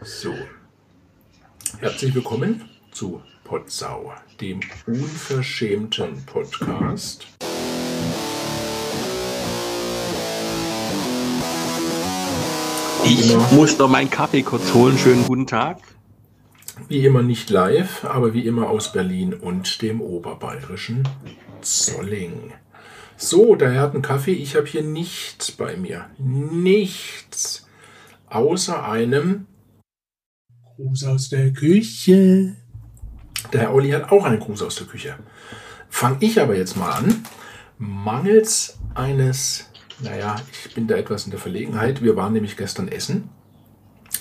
So. Herzlich willkommen zu Potsau, dem unverschämten Podcast. Ich muss noch meinen Kaffee kurz holen. Schönen guten Tag. Wie immer nicht live, aber wie immer aus Berlin und dem oberbayerischen Zolling. So, der Herr hat einen Kaffee. Ich habe hier nichts bei mir. Nichts. Außer einem Gruß aus der Küche. Der Herr Olli hat auch einen Gruß aus der Küche. Fange ich aber jetzt mal an. Mangels eines, naja, ich bin da etwas in der Verlegenheit. Wir waren nämlich gestern essen.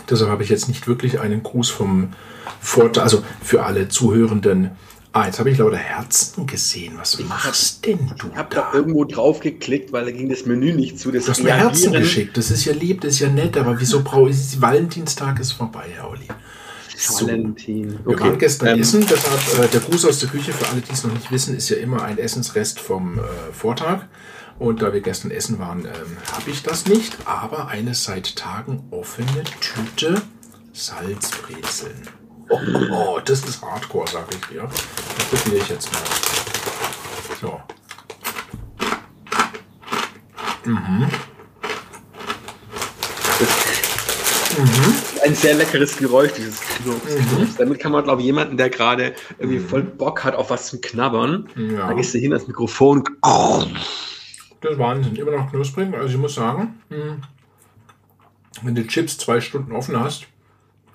Deshalb habe ich jetzt nicht wirklich einen Gruß vom Vorteil, also für alle Zuhörenden. Ah, jetzt habe ich lauter Herzen gesehen. Was machst denn du Ich habe da irgendwo drauf geklickt, weil da ging das Menü nicht zu. Das Du hast mir Herzen geschickt. Das ist ja lieb, das ist ja nett, aber wieso brauche ich. Valentinstag ist vorbei, Herr Olli. So. Valentin. Wir waren gestern essen, deshalb äh, der Gruß aus der Küche, für alle, die es noch nicht wissen, ist ja immer ein Essensrest vom äh, Vortag. Und da wir gestern essen waren, ähm, habe ich das nicht, aber eine seit Tagen offene Tüte Salzbrezeln. Oh, oh, das ist Hardcore, sage ich dir. Das probiere ich jetzt mal. So. Ein sehr leckeres Geräusch, dieses Knurps. Knurps. Damit kann man, glaube ich, jemanden, der gerade irgendwie voll Bock hat auf was zum Knabbern, Ja. da gehst du hin ans Mikrofon. Das ist Wahnsinn. Immer noch knusprig. Also ich muss sagen, mh, wenn du Chips zwei Stunden offen hast,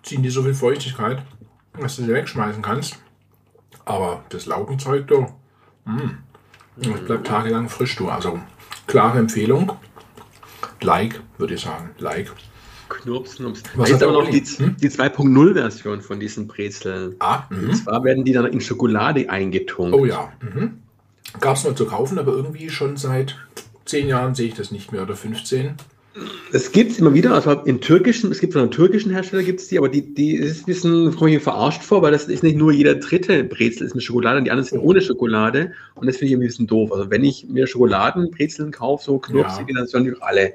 ziehen die so viel Feuchtigkeit, dass du sie wegschmeißen kannst. Aber das Laugenzeug, du, mh, das bleibt tagelang frisch, du. Also klare Empfehlung. Like, würde ich sagen. Like. Knurps, Knurps. Was da ist aber noch die? Hm? die 2.0-Version von diesen Brezeln. Ah, Und mhm. zwar werden die dann in Schokolade eingetunkt. Oh ja. Mhm. Gab es noch zu kaufen, aber irgendwie schon seit zehn Jahren sehe ich das nicht mehr oder 15. Es gibt immer wieder, also in türkischen, es gibt von einem türkischen Hersteller gibt es die, aber die, die ist ein bisschen komme ich mir verarscht vor, weil das ist nicht nur jeder dritte Brezel ist mit Schokolade und die anderen sind ohne Schokolade und das finde ich ein bisschen doof. Also wenn ich mir Schokoladenbrezeln kaufe, so knurpsige, dann sollen die auch alle.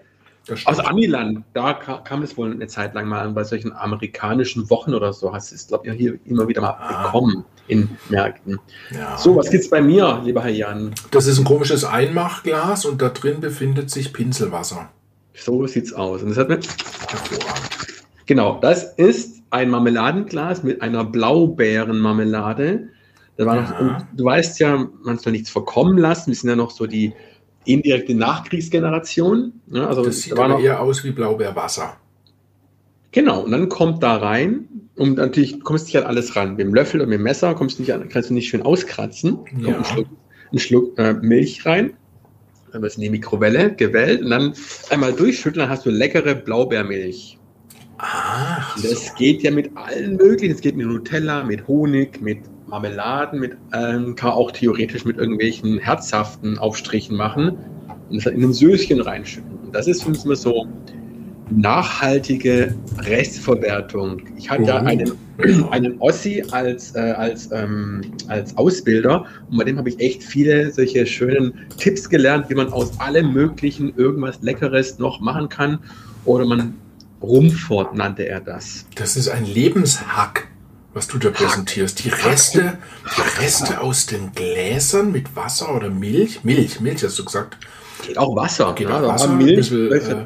Aus. Amiland, da ka- kam es wohl eine Zeit lang mal an, bei solchen amerikanischen Wochen oder so, hast du es, glaube ich, hier immer wieder mal Ah. bekommen in Märkten. Ja. So, was gibt's bei mir, lieber Herr Jan? Das ist ein komisches Einmachglas und da drin befindet sich Pinselwasser. So sieht's aus. Und das hat mir. Genau, das ist ein Marmeladenglas mit einer Blaubeerenmarmelade. Da war noch, Ja. du weißt ja, man soll nichts verkommen lassen. Wir sind ja noch so die indirekte Nachkriegsgeneration. Ja, also Das sieht da noch, eher aus wie Blaubeerwasser. genau, und dann kommt da rein und natürlich kommst du nicht an alles ran. Mit dem Löffel und mit dem Messer kommst du nicht an, kannst du nicht schön auskratzen. Kommt Ja. ein Schluck, ein Schluck äh, Milch rein. Dann wird es in die Mikrowelle gewellt und dann einmal durchschütteln, dann hast du leckere Blaubeermilch. Ach, Und so. Das geht ja mit allen möglichen. Es geht mit Nutella, mit Honig, mit Marmeladen, mit ähm, kann man auch theoretisch mit irgendwelchen herzhaften Aufstrichen machen und das in ein Söschen reinschütten. Und das ist für uns immer so nachhaltige Restverwertung. Ich hatte ja Oh. einen, einen Ossi als, äh, als, ähm, als Ausbilder und bei dem habe ich echt viele solche schönen Tipps gelernt, wie man aus allem Möglichen irgendwas Leckeres noch machen kann. Oder man Rumfort nannte er das. Das ist ein Lebenshack, was du da präsentierst. Die Reste, die Reste aus den Gläsern mit Wasser oder Milch. Milch, Milch hast du gesagt. Geht auch Wasser. Geht ja, auch Wasser, Milch. bisschen, äh,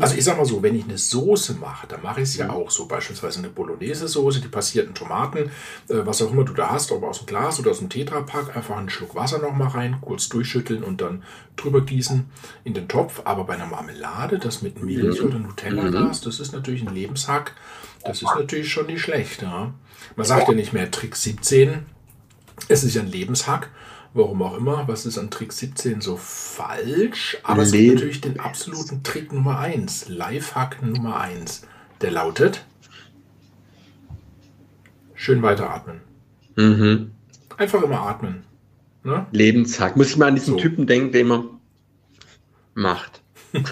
Also ich sag mal so, wenn ich eine Soße mache, dann mache ich es ja auch so. Beispielsweise eine Bolognese-Soße, die passierten Tomaten, äh, was auch immer du da hast, ob aus dem Glas oder aus dem Tetrapack, einfach einen Schluck Wasser noch mal rein, kurz durchschütteln und dann drüber gießen in den Topf. Aber bei einer Marmelade, das mit Milch oder Nutella-Glas, das ist natürlich ein Lebenshack. Das ist natürlich schon nicht schlecht. Ja. Man sagt ja nicht mehr Trick 17, es ist ja ein Lebenshack. Warum auch immer. Was ist an Trick 17 so falsch? Aber es gibt natürlich den absoluten Trick Nummer 1. Lifehack Nummer 1. Der lautet: Schön weiteratmen. Mhm. Einfach immer atmen. Ne? Lebenshack. Muss ich mal an diesen So. Typen denken, der immer macht.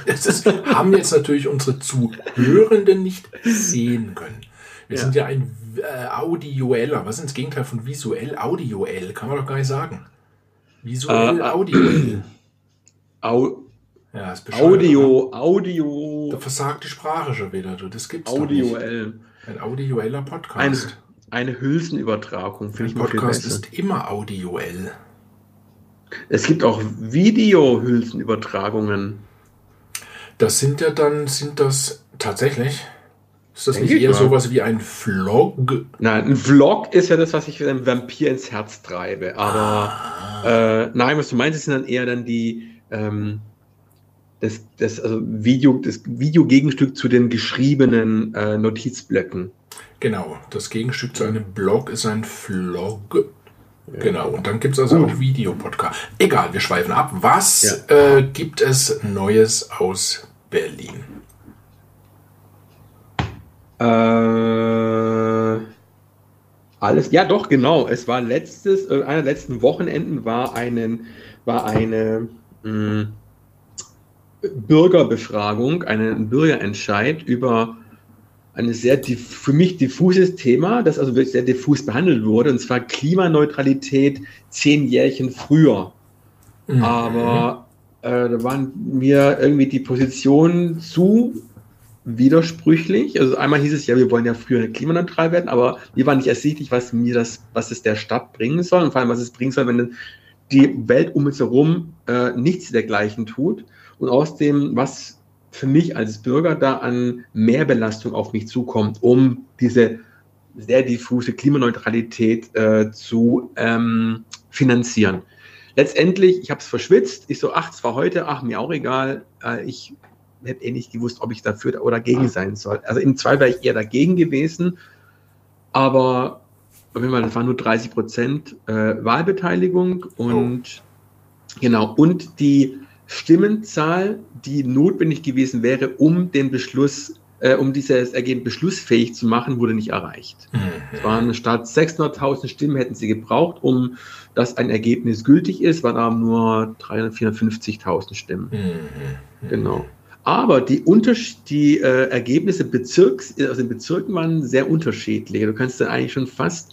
Das ist, haben jetzt natürlich unsere Zuhörenden nicht sehen können. Wir Ja. sind ja ein äh, audioeller. Was ist das Gegenteil von visuell? Audioell, kann man doch gar nicht sagen. Visuell, Äh, äh, audioell. Au Ja, ist Audio, oder? Audio, Da versagt die Sprache schon wieder, du. Das gibt's doch Audioell. nicht. Ein audioeller Podcast. eine Hülsenübertragung, finde Ein ich mal Podcast ist immer audioell. Es gibt auch Video-Hülsenübertragungen. Das sind ja dann, sind das tatsächlich? Ist das Denke nicht ich eher mal. sowas wie ein Vlog? Nein, ein Vlog ist ja das, was ich einem Vampir ins Herz treibe. Aber Ah. äh, nein, was du meinst, sind dann eher dann die ähm, das, das also Video, das Videogegenstück zu den geschriebenen äh, Notizblöcken. Genau, das Gegenstück zu einem Blog ist ein Vlog. Genau, und dann gibt es also auch Videopodcast. Egal, wir schweifen ab. Was äh, gibt es Neues aus Berlin? Äh, alles, ja doch, genau. Es war letztes, äh, einer der letzten Wochenenden war einen, war eine mh, Bürgerbefragung, einen Bürgerentscheid über ein sehr für mich diffuses Thema, das also wirklich sehr diffus behandelt wurde, und zwar Klimaneutralität zehn Jährchen früher. Mhm. Aber äh, da waren mir irgendwie die Positionen zu widersprüchlich. Also einmal hieß es ja, wir wollen ja früher klimaneutral werden, aber mir war nicht ersichtlich, was mir das, was es der Stadt bringen soll und vor allem, was es bringen soll, wenn die Welt um uns herum äh, nichts dergleichen tut. Und außerdem, was für mich als Bürger da an Mehrbelastung auf mich zukommt, um diese sehr diffuse Klimaneutralität äh, zu ähm, finanzieren. Letztendlich, ich habe es verschwitzt. Ich so, ach, zwar heute, ach, mir auch egal. Äh, ich hätte eh nicht gewusst, ob ich dafür oder dagegen sein soll. Also im Zweifel wäre ich eher dagegen gewesen. Aber auf jeden Fall, das waren nur 30 Prozent äh, Wahlbeteiligung und genau, und die Stimmenzahl, die notwendig gewesen wäre, um den Beschluss, äh, um dieses Ergebnis beschlussfähig zu machen, wurde nicht erreicht. Es Mhm. waren statt 600.000 Stimmen hätten sie gebraucht, um dass ein Ergebnis gültig ist, waren aber nur 300.000, 450.000 Stimmen. Mhm. Genau. Aber die, Unters die äh, Ergebnisse Bezirks, aus den Bezirken waren sehr unterschiedlich. Du kannst dann eigentlich schon fast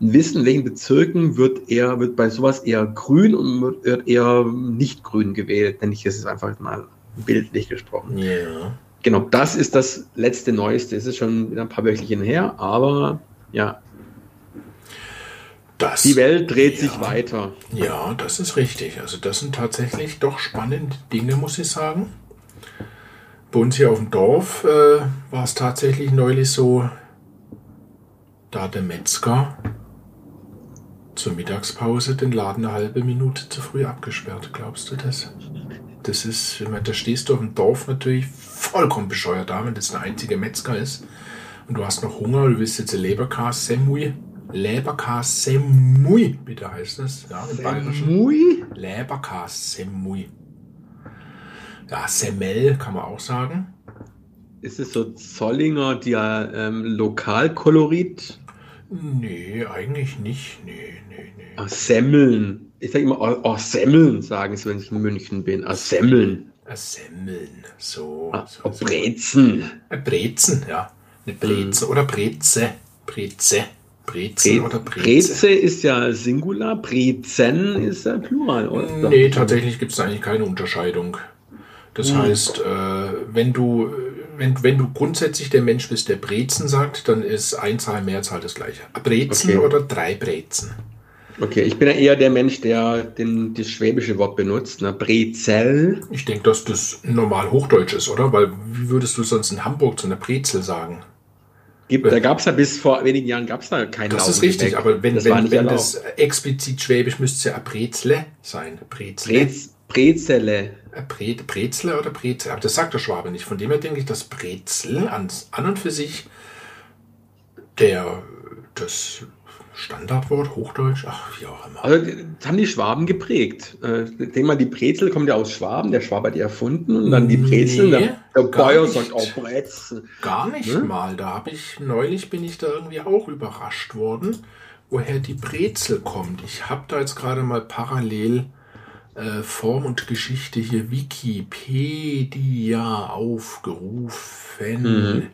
wissen, in welchen Bezirken wird eher, wird bei sowas eher grün und wird, eher nicht grün gewählt. Nenne ich es jetzt einfach mal bildlich gesprochen. Ja. Genau, das ist das letzte Neueste. Es ist schon wieder ein paar Wöchchen her, aber ja, Das, die Welt dreht ja. sich weiter. Ja, das ist richtig. Also das sind tatsächlich doch spannende Dinge, muss ich sagen. Bei uns hier auf dem Dorf äh, war es tatsächlich neulich so, da hat der Metzger zur Mittagspause den Laden eine halbe Minute zu früh abgesperrt. Glaubst du das? Das ist, wenn man, da stehst du auf dem Dorf natürlich vollkommen bescheuert da, wenn das ein einziger Metzger ist und du hast noch Hunger, du willst jetzt eine Leberkas-Semui. Leberkas-Semui, bitte heißt das. Ja, im Bayerischen. Mui? Leberkas-Semui. Ja, Semmel kann man auch sagen. Ist es so Zollinger, der ähm, Lokalkolorit? Nee, eigentlich nicht. Nee, nee, nee. Ah, Semmeln. Ich sage immer, oh, oh, Semmeln, sagen sie, wenn ich in München bin. Ah, Semmeln. Äh, Semmeln. So. Ah, so, oh, so. Brezen. Äh, Brezen, ja. Eine Breze oder Breze. Breze. Brezen oder Breze. Breze ist ja Singular, Brezen ist ja Plural, oder? Nee, tatsächlich gibt es eigentlich keine Unterscheidung. Das Hm. heißt, äh, wenn du wenn, wenn du grundsätzlich der Mensch bist, der Brezen sagt, dann ist Einzahl, Mehrzahl das gleiche. Brezen Okay. oder drei Brezen. Okay, ich bin ja eher der Mensch, der den, das schwäbische Wort benutzt, ne? Brezel. Ich denke, dass das normal Hochdeutsch ist, oder? Weil wie würdest du sonst in Hamburg zu einer Brezel sagen? Gibt, da gab es ja bis vor wenigen Jahren gab's da kein Das ist richtig, aber wenn, das wenn, wenn das explizit schwäbisch müsste es ja Brezle sein. Brezle. Brez, Brezele. Ein Bre Brezle oder Brezel. Aber das sagt der Schwabe nicht. Von dem her denke ich, dass Brezel an, an und für sich der das Standardwort Hochdeutsch, ach, wie auch immer. Also das haben die Schwaben geprägt. Äh, Ich denke mal, die Brezel kommt ja aus Schwaben, der Schwabe hat die erfunden und dann die Brezel. Nee, der Bayer sagt auch Brezel. Gar nicht Ne? mal. Da habe ich neulich bin ich da irgendwie auch überrascht worden, woher die Brezel kommt. Ich habe da jetzt gerade mal parallel äh, Form und Geschichte hier Wikipedia aufgerufen. Mhm.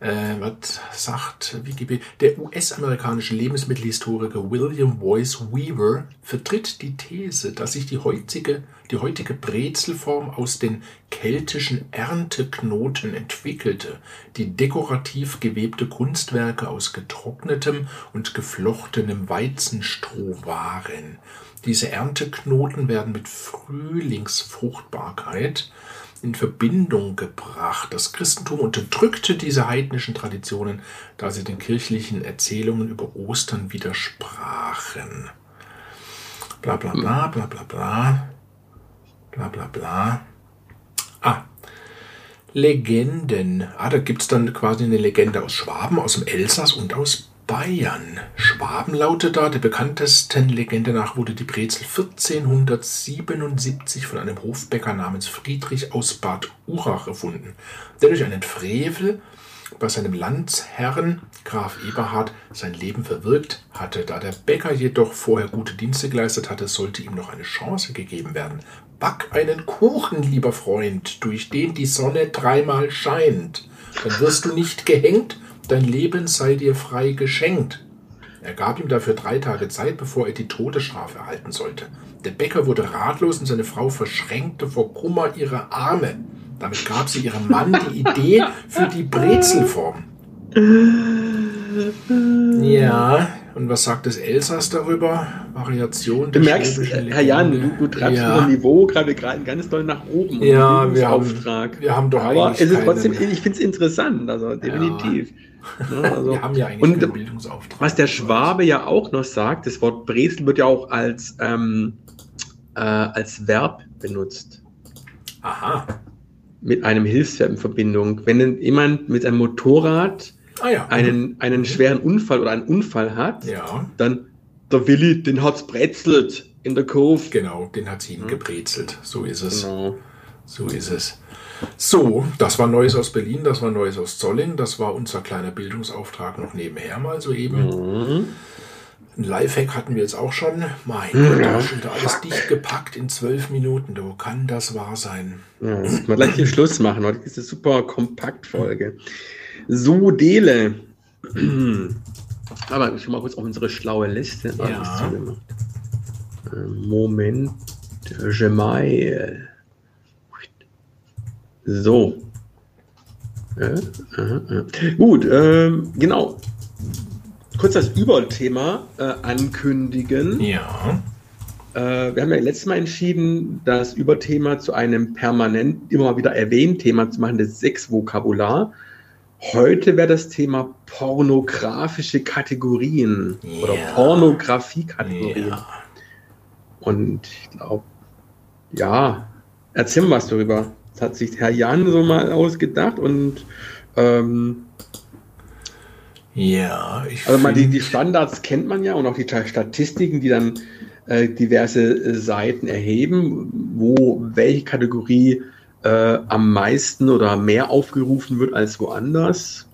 Äh, was sagt Wikipedia? Der US-amerikanische Lebensmittelhistoriker William Boyce Weaver vertritt die These, dass sich die heutige, die heutige Brezelform aus den keltischen Ernteknoten entwickelte, die dekorativ gewebte Kunstwerke aus getrocknetem und geflochtenem Weizenstroh waren. Diese Ernteknoten werden mit Frühlingsfruchtbarkeit in Verbindung gebracht. Das Christentum unterdrückte diese heidnischen Traditionen, da sie den kirchlichen Erzählungen über Ostern widersprachen. Bla bla bla bla bla bla. Bla bla bla. Ah. Legenden. Ah, da gibt es dann quasi eine Legende aus Schwaben, aus dem Elsass und aus Bayern. Schwaben lautet da, der bekanntesten Legende nach wurde die Brezel 1477 von einem Hofbäcker namens Friedrich aus Bad Urach erfunden, der durch einen Frevel bei seinem Landsherrn Graf Eberhard sein Leben verwirkt hatte. Da der Bäcker jedoch vorher gute Dienste geleistet hatte, sollte ihm noch eine Chance gegeben werden. Back einen Kuchen, lieber Freund, durch den die Sonne dreimal scheint. Dann wirst du nicht gehängt, dein Leben sei dir frei geschenkt. Er gab ihm dafür drei Tage Zeit, bevor er die Todesstrafe erhalten sollte. Der Bäcker wurde ratlos und seine Frau verschränkte vor Kummer ihre Arme. Damit gab sie ihrem Mann die Idee für die Brezelform. Ja, und was sagt das Elsass darüber? Variation Du merkst, Herr Jan, du, du treibst ja. unser Niveau gerade ganz doll nach oben. Ja, wir haben, wir haben doch Aber es ist trotzdem, ich finde es interessant, also definitiv. Ja. Also, wir haben ja eigentlich und, Bildungsauftrag. Was der Schwabe ja auch noch sagt, das Wort Brezel wird ja auch als, ähm, äh, als Verb benutzt. Aha. Mit einem Hilfsverb in Verbindung. Wenn jemand mit einem Motorrad ah, ja. einen, einen schweren Unfall oder einen Unfall hat, ja. dann der Willi, den hat's brezelt in der Kurve. Genau, den hat sie ihm hm. gebrezelt. So ist es. Genau. So ist es. So, das war Neues aus Berlin, das war Neues aus Zolling, das war unser kleiner Bildungsauftrag noch nebenher mal soeben. Mhm. Ein Lifehack hatten wir jetzt auch schon. Mein Gott, da ist schon alles dicht gepackt in zwölf Minuten. Wo kann das wahr sein? Ja, mal gleich hier Schluss machen. Heute ist eine super Kompaktfolge. So, Dele. Aber ich schau mal kurz auf unsere schlaue Liste. Ja. Moment. Gemail. So. Aha, aha. Gut, ähm, genau. Kurz das Überthema äh, ankündigen. Ja. Äh, wir haben ja letztes Mal entschieden, das Überthema zu einem permanent immer wieder erwähnt Thema zu machen, das Sexvokabular. Heute wäre das Thema pornografische Kategorien ja. oder Pornografie-Kategorien. Ja. Und ich glaube, ja, erzähl mal was darüber. Das hat sich Herr Jan so mal ausgedacht und ähm, ja, ich also mal die, die Standards kennt man ja und auch die Statistiken, die dann äh, diverse äh, Seiten erheben, wo welche Kategorie äh, am meisten oder mehr aufgerufen wird als woanders.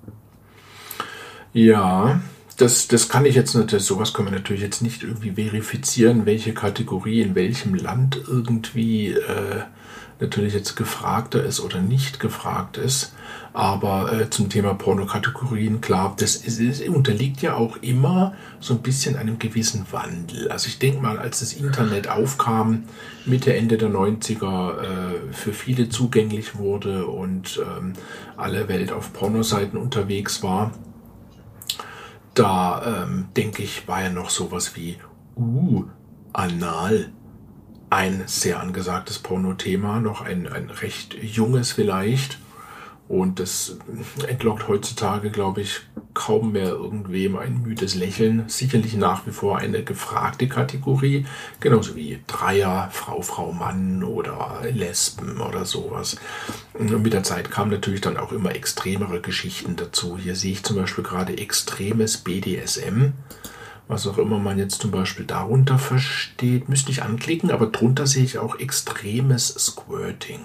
Ja, das, das kann ich jetzt natürlich, sowas können wir natürlich jetzt nicht irgendwie verifizieren, welche Kategorie in welchem Land irgendwie äh, natürlich jetzt gefragter ist oder nicht gefragt ist. Aber äh, zum Thema Pornokategorien, klar, das ist, ist, unterliegt ja auch immer so ein bisschen einem gewissen Wandel. Also ich denke mal, als das Internet aufkam, Mitte, Ende der 90er, äh, für viele zugänglich wurde und ähm, alle Welt auf Pornoseiten unterwegs war, da ähm, denke ich, war ja noch sowas wie, uh, Anal ein sehr angesagtes Porno-Thema, noch ein, ein recht junges vielleicht. Und das entlockt heutzutage, glaube ich, kaum mehr irgendwem ein müdes Lächeln. Sicherlich nach wie vor eine gefragte Kategorie, genauso wie Dreier, Frau, Frau, Mann oder Lesben oder sowas. Und mit der Zeit kamen natürlich dann auch immer extremere Geschichten dazu. Hier sehe ich zum Beispiel gerade extremes BDSM was auch immer man jetzt zum Beispiel darunter versteht, müsste ich anklicken, aber drunter sehe ich auch extremes Squirting.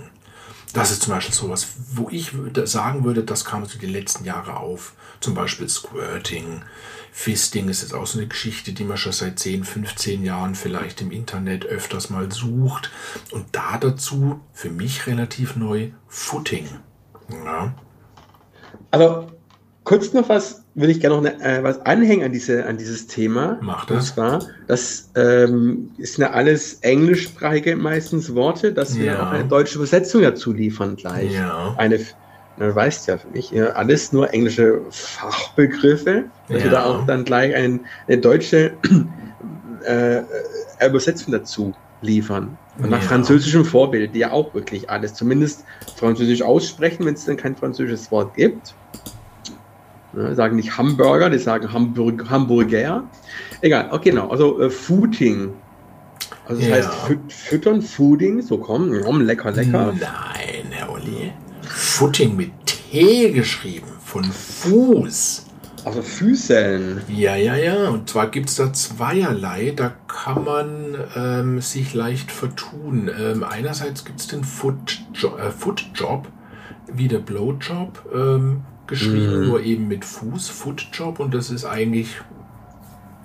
Das ist zum Beispiel sowas, wo ich sagen würde, das kam so die letzten Jahre auf. Zum Beispiel Squirting. Fisting ist jetzt auch so eine Geschichte, die man schon seit 10, 15 Jahren vielleicht im Internet öfters mal sucht. Und da dazu, für mich relativ neu, Footing. Ja. Aber kurz noch was, will ich gerne noch ne, äh, was anhängen an, diese, an dieses Thema. Mach Und das. zwar, das ähm, ist ja alles englischsprachige meistens Worte, dass wir Ja. auch eine deutsche Übersetzung dazu liefern gleich. Ja. Eine, du weißt ja für mich, ja, alles nur englische Fachbegriffe, dass wir Ja. da auch dann gleich ein, eine deutsche äh, äh, Übersetzung dazu liefern. Und nach Ja. französischem Vorbild, die ja auch wirklich alles zumindest französisch aussprechen, wenn es dann kein französisches Wort gibt. Ja, sagen nicht Hamburger, die sagen Hamburg, Hamburger. Egal, okay, genau. Also äh, Footing. Also das Ja. heißt füt füttern, Fooding, so kommen, mm, lecker, lecker. Nein, Herr Olli. Footing mit T geschrieben. Von Fuß. Also Füßeln. Ja, ja, ja. Und zwar gibt es da zweierlei. Da kann man ähm, sich leicht vertun. Ähm, einerseits gibt es den Foot -Jo äh, Foot Job, wie der Blowjob, ähm, geschrieben, Mhm. nur eben mit Fuß, Foot Job. Und das ist eigentlich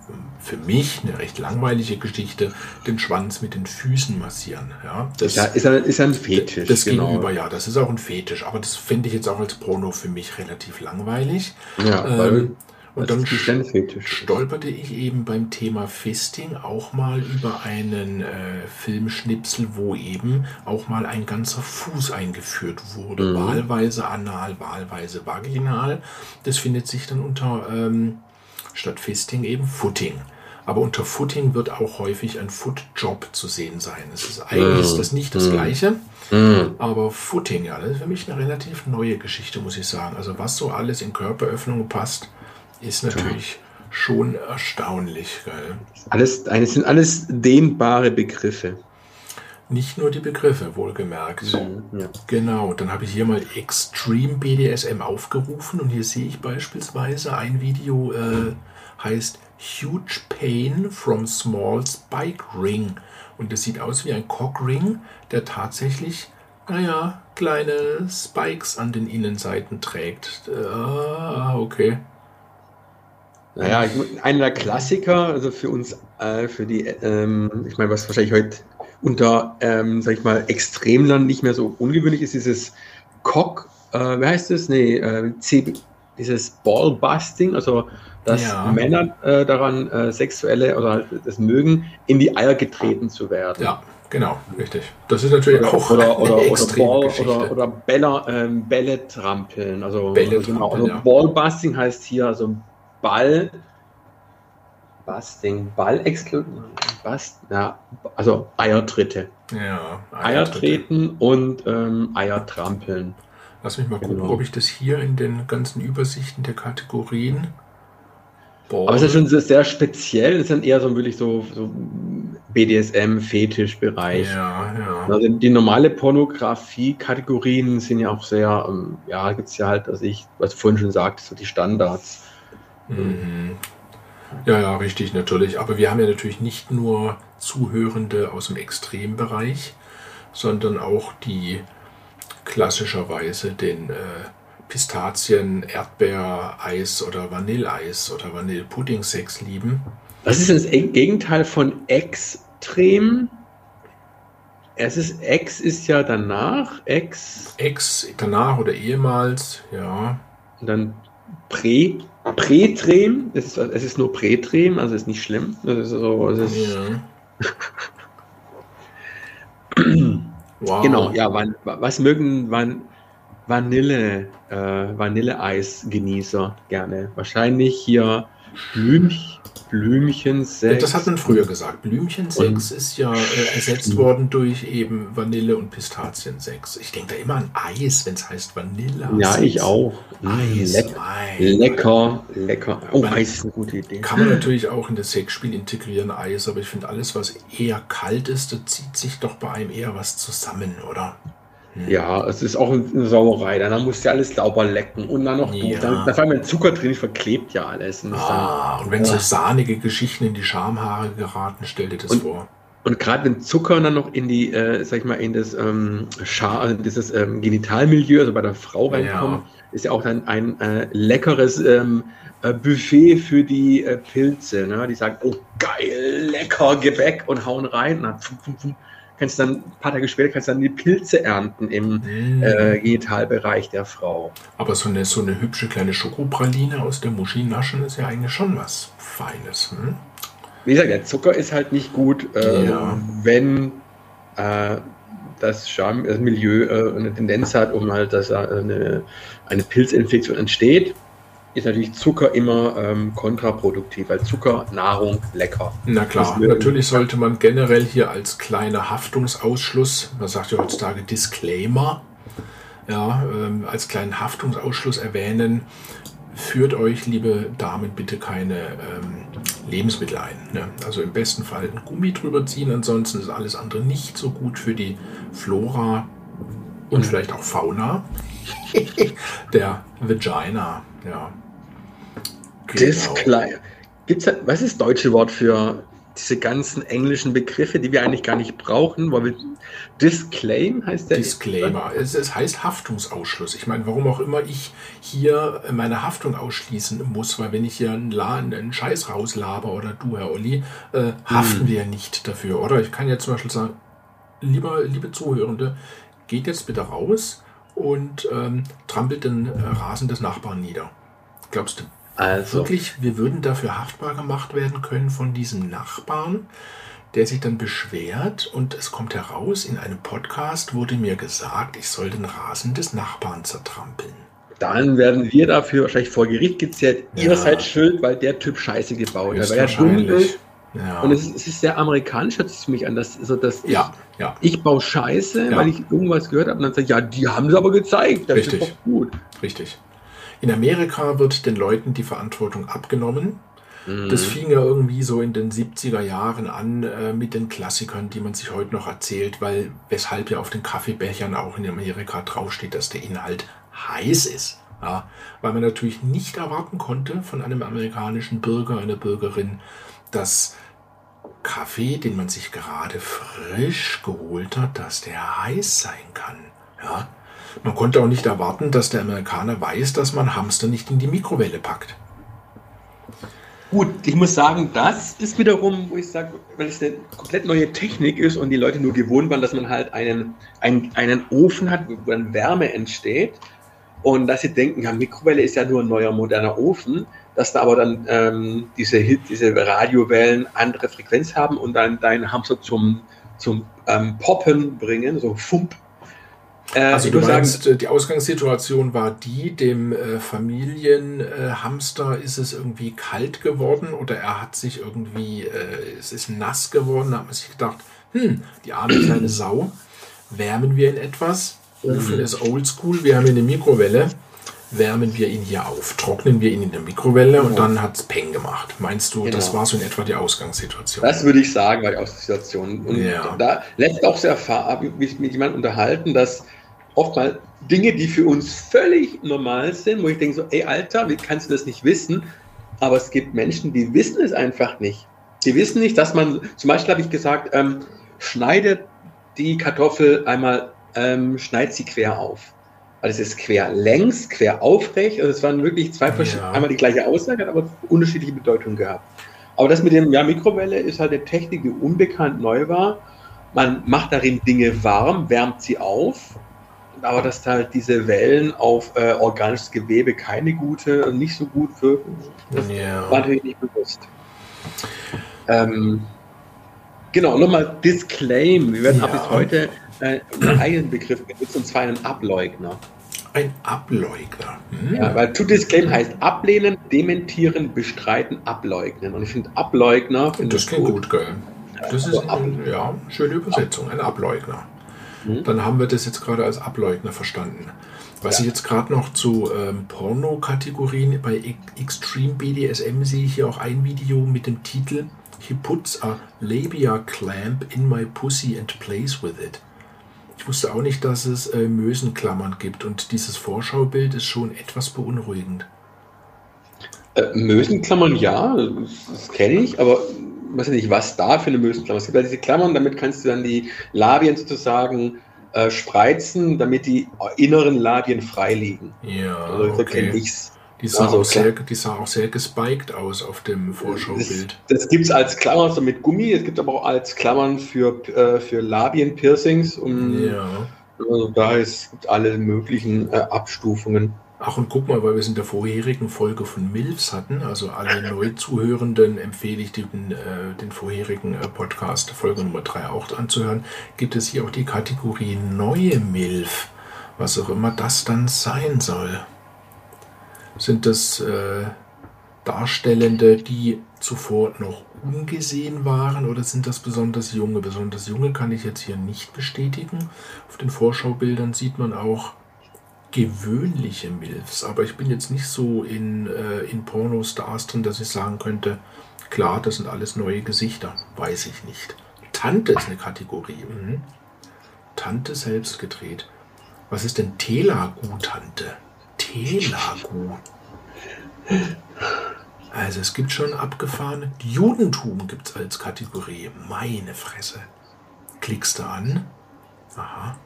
ähm, für mich eine recht langweilige Geschichte, den Schwanz mit den Füßen massieren. Ja, das, Ja, ist ja, ist ein Fetisch. das genau. gegenüber, ja, das ist auch ein Fetisch. Aber das finde ich jetzt auch als Porno für mich relativ langweilig. Ja, weil Ähm, und dann stolperte ich eben beim Thema Fisting auch mal über einen äh, Filmschnipsel, wo eben auch mal ein ganzer Fuß eingeführt wurde. Mhm. Wahlweise anal, wahlweise vaginal. Das findet sich dann unter ähm, statt Fisting eben Footing. Aber unter Footing wird auch häufig ein Footjob zu sehen sein. Es ist eigentlich Mhm. das nicht das Mhm. Gleiche. Mhm. Aber Footing, ja, das ist für mich eine relativ neue Geschichte, muss ich sagen. Also was so alles in Körperöffnungen passt, ist natürlich schon erstaunlich. Gell? Alles, das sind alles dehnbare Begriffe. Nicht nur die Begriffe, wohlgemerkt. Ja. Genau, dann habe ich hier mal Extreme BDSM aufgerufen und hier sehe ich beispielsweise ein Video, äh, heißt Huge Pain from Small Spike Ring. Und das sieht aus wie ein Cockring, der tatsächlich, naja, kleine Spikes an den Innenseiten trägt. Ah, okay. Naja, einer der Klassiker, also für uns, äh, für die, ähm, ich meine, was wahrscheinlich heute unter, ähm, sag ich mal, Extremland nicht mehr so ungewöhnlich ist, dieses Cock, äh, wie heißt das? Nee, äh, C, dieses Ballbusting, also dass Ja. Männer äh, daran äh, sexuelle oder das mögen, in die Eier getreten zu werden. Ja, genau, richtig. Das ist natürlich Oder, auch oder, eine oder, oder, extreme Ball, Geschichte. oder, oder Bälle, ähm, Bälle trampeln. Also, Bälle also, genau, trampeln, also ja. Ballbusting heißt hier also Ball. Busting, Ball Bust, ja, also Eiertritte. ja, Eier treten und ähm, Eier trampeln. Lass mich mal gucken, Genau. ob ich das hier in den ganzen Übersichten der Kategorien. Boah. Aber es ist schon sehr speziell, es ist dann eher so wirklich so, so BDSM-Fetischbereich. Ja, ja. Also die normale Pornografie-Kategorien sind ja auch sehr, ähm, ja, gibt es ja halt, also ich, was du vorhin schon sagte, so die Standards. Mhm. Ja, ja, richtig, natürlich. Aber wir haben ja natürlich nicht nur Zuhörende aus dem Extrembereich, sondern auch die klassischerweise den äh, Pistazien, Erdbeereis oder Vanilleeis oder Vanillepudding-Sex lieben. Was ist das Eg- Gegenteil von extrem? Es ist, ex ist ja danach, ex, Ex, danach oder ehemals, ja. und dann prä, prätrem, es ist, es ist nur prätrem, also ist nicht schlimm. Das ist so, es ist, ja. wow. Genau, ja, Van, was mögen Van, Vanille, äh, Vanilleeis-Genießer gerne? Wahrscheinlich hier Blümch, Blümchensex. Das hat man früher gesagt. Blümchensex ist ja äh, ersetzt worden durch eben Vanille- und Pistaziensex. Ich denke da immer an Eis, wenn es heißt Vanille. Ja, ich auch. Eis. Leck, mein lecker, lecker. Oh, Man- Eis ist eine gute Idee. Kann man natürlich auch in das Sexspiel integrieren, Eis, aber ich finde alles, was eher kalt ist, da zieht sich doch bei einem eher was zusammen, oder? Ja, es ist auch eine Sauerei. Dann musst du ja alles sauber lecken und dann noch Ja. Dann, da fallen Zucker drin, verklebt ja alles. Und, ist dann, Ah, und wenn so Ja. sahnige Geschichten in die Schamhaare geraten, stell dir das Und- vor. und gerade wenn Zucker dann noch in die, äh, sag ich mal, in das ähm, Schar, also dieses ähm, Genitalmilieu, also bei der Frau reinkommt, ist ja auch dann ein äh, leckeres ähm, äh, Buffet für die äh, Pilze. Ne? Die sagen, oh geil, lecker Gebäck und hauen rein. Na, pfum, pfum, pfum, kannst dann ein paar Tage später kannst dann die Pilze ernten im Mm. äh, Genitalbereich der Frau. Aber so eine, so eine hübsche kleine Schokopraline aus der Muschi naschen ist ja eigentlich schon was Feines. Hm? Wie gesagt, der Zucker ist halt nicht gut, äh, Ja. wenn äh, das, Scham das Milieu äh, eine Tendenz hat, um halt, dass da eine, eine Pilzinfektion entsteht, ist natürlich Zucker immer ähm, kontraproduktiv, weil Zucker, Nahrung, lecker. Na klar, natürlich sollte man generell hier als kleiner Haftungsausschluss, man sagt ja heutzutage Disclaimer, ja, ähm, als kleinen Haftungsausschluss erwähnen, führt euch, liebe Damen, bitte keine ähm, Lebensmittel ein. Ne? Also im besten Fall ein Gummi drüber ziehen, ansonsten ist alles andere nicht so gut für die Flora und vielleicht auch Fauna der Vagina. Ja. Genau. Disclaimer. Gibt's was ist das deutsche Wort für diese ganzen englischen Begriffe, die wir eigentlich gar nicht brauchen? Weil wir, Disclaim heißt der. Disclaimer. Es, es heißt Haftungsausschluss. Ich meine, warum auch immer ich hier meine Haftung ausschließen muss, weil wenn ich hier einen, Laden, einen Scheiß rauslaber oder du, Herr Olli, äh, haften wir ja nicht dafür, oder? Ich kann jetzt zum Beispiel sagen, lieber, liebe Zuhörende, geht jetzt bitte raus und ähm, trampelt den äh, Rasen des Nachbarn nieder. Glaubst du Also, wirklich, wir würden dafür haftbar gemacht werden können von diesem Nachbarn, der sich dann beschwert und es kommt heraus, in einem Podcast wurde mir gesagt, ich soll den Rasen des Nachbarn zertrampeln. dann werden wir dafür wahrscheinlich vor Gericht gezerrt. Ihr Ja. seid schuld, weil der Typ Scheiße gebaut hat, weil er dumm Höchstwahrscheinlich. ist. Ja. Und es ist, es ist sehr amerikanisch, hört sich für mich an, dass, also, dass ja, ja, ich, baue Scheiße, Ja. weil ich irgendwas gehört habe und dann sage ich, ja, die haben es aber gezeigt, das Richtig. ist doch gut. richtig. In Amerika wird den Leuten die Verantwortung abgenommen. Mhm. Das fing ja irgendwie so in den 70er Jahren an äh, mit den Klassikern, die man sich heute noch erzählt, weil weshalb ja auf den Kaffeebechern auch in Amerika draufsteht, dass der Inhalt heiß ist. Ja, weil man natürlich nicht erwarten konnte von einem amerikanischen Bürger, einer Bürgerin, dass Kaffee, den man sich gerade frisch geholt hat, dass der heiß sein kann. Ja, man konnte auch nicht erwarten, dass der Amerikaner weiß, dass man Hamster nicht in die Mikrowelle packt. Gut, ich muss sagen, das ist wiederum, wo ich sage, weil es eine komplett neue Technik ist und die Leute nur gewohnt waren, dass man halt einen, einen, einen Ofen hat, wo dann Wärme entsteht und dass sie denken, ja, Mikrowelle ist ja nur ein neuer, moderner Ofen, dass da aber dann ähm, diese, Hit, diese Radiowellen andere Frequenz haben und dann deinen Hamster zum, zum ähm, Poppen bringen, so Fump. Äh, Also du sagen, meinst, äh, die Ausgangssituation war die, dem äh, Familienhamster ist es irgendwie kalt geworden oder er hat sich irgendwie, es ist nass geworden, da hat man sich gedacht, hm, die arme kleine Sau, wärmen wir ihn etwas, Ofen Mhm. ist oldschool, wir haben hier eine Mikrowelle, wärmen wir ihn hier auf, trocknen wir ihn in der Mikrowelle und Genau. dann hat es Peng gemacht. Meinst du, das Genau. war so in etwa die Ausgangssituation? Das würde ich sagen, war die Ausgangssituation. Und Ja. da lässt auch sehr erfahren, mich mit jemandem unterhalten, dass oftmals Dinge, die für uns völlig normal sind, wo ich denke so, ey Alter, wie kannst du das nicht wissen? Aber es gibt Menschen, die wissen es einfach nicht. Die wissen nicht, dass man, zum Beispiel habe ich gesagt, ähm, schneidet die Kartoffel einmal, ähm, schneid sie quer auf. Also es ist quer längs, quer aufrecht. Also es waren wirklich zwei verschiedene, Ja. einmal die gleiche Aussage, hat aber unterschiedliche Bedeutungen gehabt. Aber das mit dem ja, Mikrowelle ist halt eine Technik, die unbekannt neu war. Man macht darin Dinge warm, wärmt sie auf. Aber dass da halt diese Wellen auf äh, organisches Gewebe keine gute, also nicht so gut wirken, das war ja. natürlich nicht bewusst. Ähm, genau, nochmal Disclaim. Wir werden ab Ja. bis heute äh, einen eigenen Begriff benutzen, und zwar einen Ableugner. Ein Ableugner. Hm. Ja, weil to disclaim heißt ablehnen, dementieren, bestreiten, ableugnen. Und ich finde Ableugner. Find Das klingt gut, gell? Das ist Also ab- eine ja, schöne Übersetzung, ein Ableugner. Mhm. Dann haben wir das jetzt gerade als Ableugner verstanden. Was Ja. ich jetzt gerade noch zu ähm, Porno-Kategorien bei E- Extreme BDSM sehe ich hier auch ein Video mit dem Titel He puts a labia clamp in my pussy and plays with it. Ich wusste auch nicht, dass es äh, Mösenklammern gibt und dieses Vorschaubild ist schon etwas beunruhigend. Äh, Mösenklammern, ja, das, kenne ich, aber weiß ich nicht, was da für eine Mösenklammer. Es gibt ja diese Klammern, damit kannst du dann die Labien sozusagen äh, spreizen, damit die inneren Labien frei liegen. Ja, Also so kenne okay. ich's. Die sah, Also auch sehr, die sah auch sehr gespiked aus auf dem Vorschaubild. Das, das gibt es als Klammern so mit Gummi, es gibt aber auch als Klammern für, äh, für Labien-Piercings. Und Ja. also da ist alle möglichen äh, Abstufungen. Ach, und guck mal, weil wir es in der vorherigen Folge von MILFs hatten, also alle Neuzuhörenden empfehle ich den, äh, den vorherigen äh, Podcast, Folge Nummer 3 auch anzuhören, gibt es hier auch die Kategorie Neue MILF, was auch immer das dann sein soll. Sind das äh, Darstellende, die zuvor noch ungesehen waren oder sind das besonders junge? Besonders junge kann ich jetzt hier nicht bestätigen. Auf den Vorschaubildern sieht man auch gewöhnliche Milfs, aber ich bin jetzt nicht so in, äh, in Pornostars drin, dass ich sagen könnte, klar, das sind alles neue Gesichter. Weiß ich nicht. Tante ist eine Kategorie. Mhm. Tante selbst gedreht. Was ist denn Telagu-Tante? Telagu. Also es gibt schon abgefahrene. Judentum gibt es als Kategorie. Meine Fresse. Klickst du an. Aha.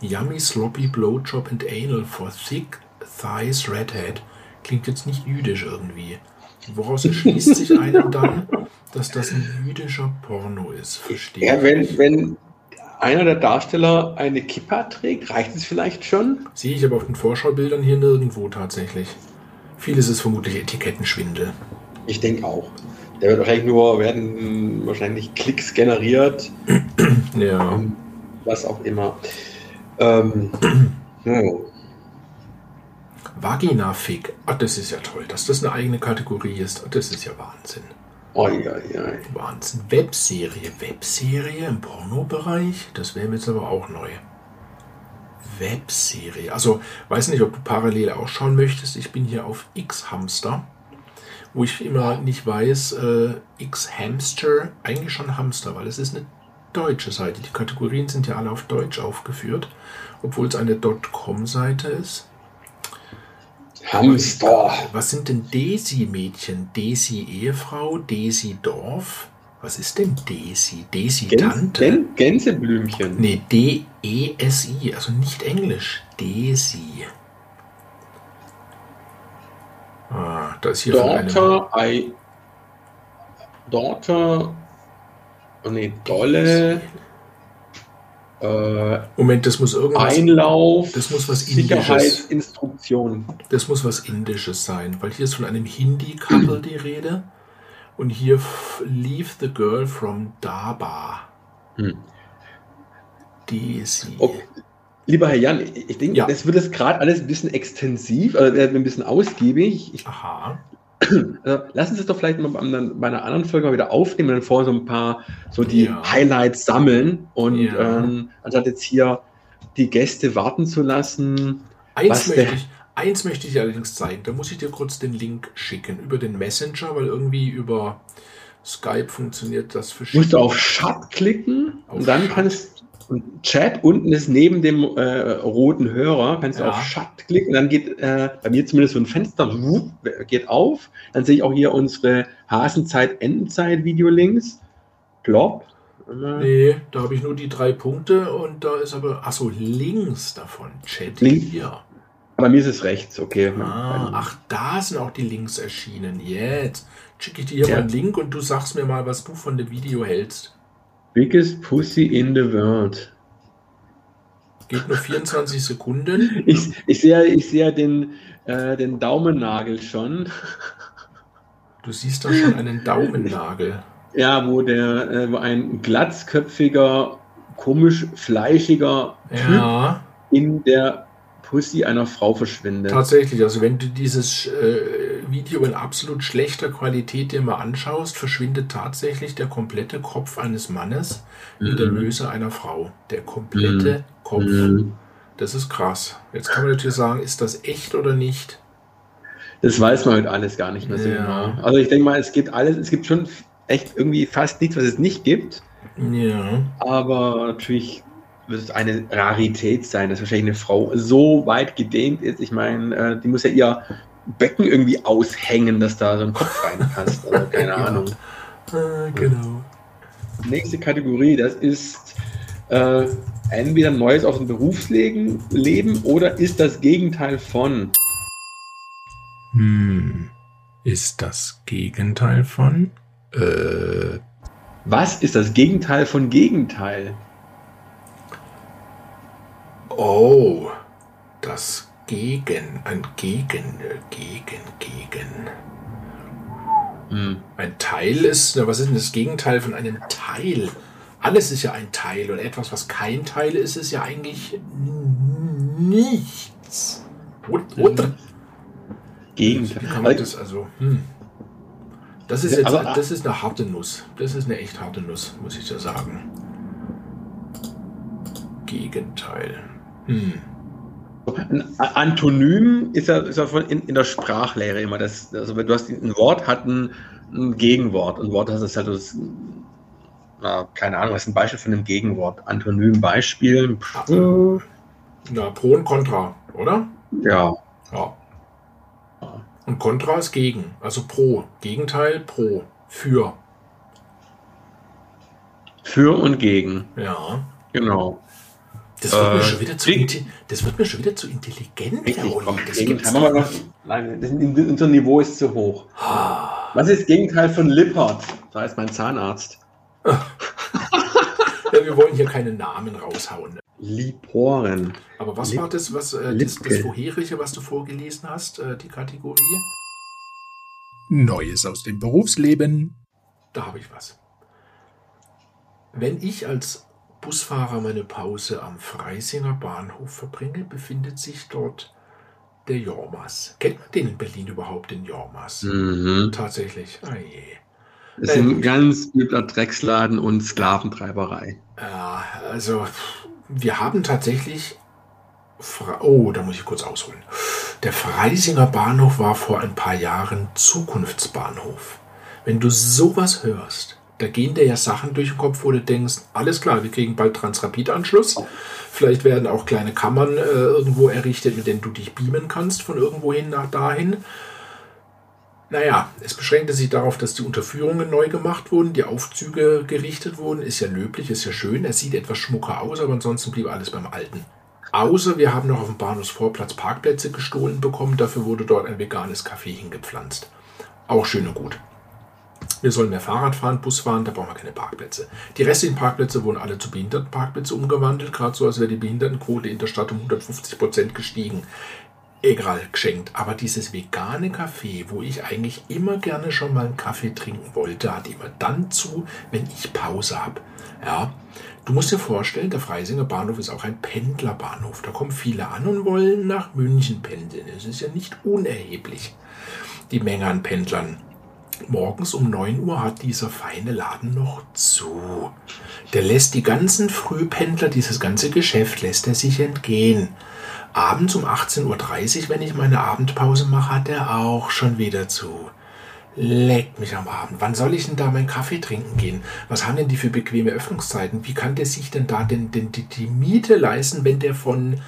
Yummy sloppy blowjob and anal for thick thighs redhead. Klingt jetzt nicht jüdisch irgendwie. Woraus erschließt sich einem dann, dass das ein jüdischer Porno ist? Verstehe Ja, ich wenn, wenn einer der Darsteller eine Kippa trägt, reicht es vielleicht schon? Sehe ich aber auf den Vorschaubildern hier nirgendwo tatsächlich. Vieles ist vermutlich Etikettenschwindel. Ich denke auch. Der wird wahrscheinlich nur, werden wahrscheinlich Klicks generiert, Ja. was auch immer. Ähm. Vagina-Fick. Ah, das ist ja toll, dass das eine eigene Kategorie ist. Ah, Das ist ja Wahnsinn. Oi, oi, oi. Wahnsinn. Webserie. Webserie im Pornobereich? Das wäre jetzt aber auch neu. Webserie. Also, weiß nicht, ob du parallel auch schauen möchtest. Ich bin hier auf X-Hamster, wo ich immer nicht weiß, äh, X-Hamster, eigentlich schon Hamster, weil es ist eine deutsche Seite. Die Kategorien sind ja alle auf Deutsch aufgeführt, obwohl es eine .com-Seite ist. Hamster. Was sind denn Desi-Mädchen? Desi-Ehefrau? Desi-Dorf? Was ist denn Desi? Desi-Tante? Gän, Gänseblümchen. Nee, D-E-S-I, also nicht Englisch. Desi. Ah, da ist hier von einem... Daughter, I, Daughter, oh nee, Dolle, äh, Moment, das muss irgendwas... Einlauf, Das muss was Indisches. Das muss was Indisches sein, weil hier ist von einem Hindi-Couple die Rede. Und hier Leave the Girl from Daba. Hm. Desi. Oh, lieber Herr Jan, ich denke, Ja. das wird jetzt gerade alles ein bisschen extensiv, also äh, ein bisschen ausgiebig. Ich, Aha. Äh, lassen Sie es doch vielleicht mal bei, einer anderen Folge mal wieder aufnehmen und dann vorher so ein paar so die Ja. Highlights sammeln und Ja. ähm, anstatt jetzt hier die Gäste warten zu lassen. Eins möchte, ich, eins möchte ich dir allerdings zeigen. Da muss ich dir kurz den Link schicken über den Messenger, weil irgendwie über Skype funktioniert das für Musst du auf Chat klicken Auf und dann Chat. kannst und Chat unten ist neben dem äh, roten Hörer, kannst du Ja. auf Chat klicken dann geht äh, bei mir zumindest so ein Fenster wupp, geht auf. Dann sehe ich auch hier unsere Hasenzeit, Endenzeit Videolinks. Plopp. Äh, Nee, da habe ich nur die drei Punkte und da ist aber, achso, links davon, Chat Link- hier. Bei mir ist es rechts, okay. Ah, ach, da sind auch die Links erschienen. Jetzt schicke ich dir hier Ja. mal einen Link und du sagst mir mal, was du von dem Video hältst. Biggest Pussy in the world. Geht nur 24 Sekunden. Ich, ich sehe ich sehe den, äh, den Daumennagel schon. Du siehst da schon einen Daumennagel. Ja, wo der, äh, wo ein glatzköpfiger, komisch fleischiger Typ Ja, in der Pussy einer Frau verschwindet. tatsächlich. Also wenn du dieses äh, Video in absolut schlechter Qualität dir mal anschaust, verschwindet tatsächlich der komplette Kopf eines Mannes in der Mhm. Möse einer Frau. Der komplette Kopf. Mhm. Das ist krass. Jetzt kann man natürlich sagen, ist das echt oder nicht? Das weiß man heute alles gar nicht mehr so Ja. genau. Also ich denke mal, es gibt alles, es gibt schon echt irgendwie fast nichts, was es nicht gibt. Ja. Aber natürlich wird es eine Rarität sein, dass wahrscheinlich eine Frau so weit gedehnt ist. Ich meine, äh, die muss ja ihr Becken irgendwie aushängen, dass da so ein Kopf reinpasst. Also keine. Ahnung. Äh, genau. Nächste Kategorie, das ist äh, entweder Neues aus dem Berufsleben Leben oder ist das Gegenteil von. Hm. Ist das Gegenteil von? Äh. Was ist das Gegenteil von Gegenteil? Oh, das Gegen, ein Gegen, Gegen, Gegen. Hm. Ein Teil ist, was ist denn das Gegenteil von einem Teil? Alles ist ja ein Teil und etwas, was kein Teil ist, ist ja eigentlich nichts. Oder? Gegenteil. Wie kann man das also? Hm. Das ist jetzt, das ist eine harte Nuss. Das ist eine echt harte Nuss, muss ich ja sagen. Gegenteil. Ein Antonym ist ja, ist ja von in, in, der Sprachlehre immer. Das, also du hast ein Wort hat ein, ein Gegenwort. Ein Wort das halt das, na, keine Ahnung, was ist ein Beispiel von einem Gegenwort? Antonym Beispiel. Na, Pro und Contra, oder? Ja. Ja. Und Contra ist gegen, also pro. Gegenteil, pro. Für. Für und gegen. Ja. Genau. Das wird, äh, mir, schon wieder zu, das wird mir schon wieder zu intelligent, Herr Olli. Das gibt's wir noch, nein, das, unser Niveau ist zu hoch. Ah. Was ist das Gegenteil von Lippert? Da ist mein Zahnarzt. ja, wir wollen hier keine Namen raushauen. Ne? Liporen. Aber was Lip war das, was äh, das, das, vorherige, was du vorgelesen hast, äh, die Kategorie? Neues aus dem Berufsleben. Da habe ich was. Wenn ich als Busfahrer meine Pause am Freisinger Bahnhof verbringe, befindet sich dort der Jormas. Kennt man den in Berlin überhaupt, den Jormas? Mhm. Tatsächlich. Ah je. Ist ein ganz übler Drecksladen und Sklaventreiberei. Ja, also wir haben tatsächlich. Oh, da muss ich kurz ausholen. Der Freisinger Bahnhof war vor ein paar Jahren Zukunftsbahnhof. Wenn du sowas hörst, da gehen dir ja Sachen durch den Kopf, wo du denkst, alles klar, wir kriegen bald Transrapid-Anschluss. Vielleicht werden auch kleine Kammern äh, irgendwo errichtet, mit denen du dich beamen kannst, von irgendwohin nach dahin. Naja, es beschränkte sich darauf, dass die Unterführungen neu gemacht wurden, die Aufzüge gerichtet wurden. Ist ja löblich, ist ja schön. Er sieht etwas schmucker aus, aber ansonsten blieb alles beim Alten. Außer wir haben noch auf dem Bahnhofsvorplatz Parkplätze gestohlen bekommen. Dafür wurde dort ein veganes Café hingepflanzt. Auch schön und gut. Wir sollen mehr Fahrrad fahren, Bus fahren, da brauchen wir keine Parkplätze. Die restlichen Parkplätze wurden alle zu Behindertenparkplätze umgewandelt, gerade so, als wäre die Behindertenquote in der Stadt um 150 Prozent gestiegen egal geschenkt. Aber dieses vegane Kaffee, wo ich eigentlich immer gerne schon mal einen Kaffee trinken wollte, hat immer dann zu, wenn ich Pause habe. Ja, du musst dir vorstellen, der Freisinger Bahnhof ist auch ein Pendlerbahnhof. Da kommen viele an und wollen nach München pendeln. Es ist ja nicht unerheblich, die Menge an Pendlern. Morgens um 9 Uhr hat dieser feine Laden noch zu. Der lässt die ganzen Frühpendler, dieses ganze Geschäft lässt er sich entgehen. Abends um 18.30 Uhr, wenn ich meine Abendpause mache, hat er auch schon wieder zu. Leckt mich am Abend. Wann soll ich denn da meinen Kaffee trinken gehen? Was haben denn die für bequeme Öffnungszeiten? Wie kann der sich denn da denn, denn die, die Miete leisten, wenn der von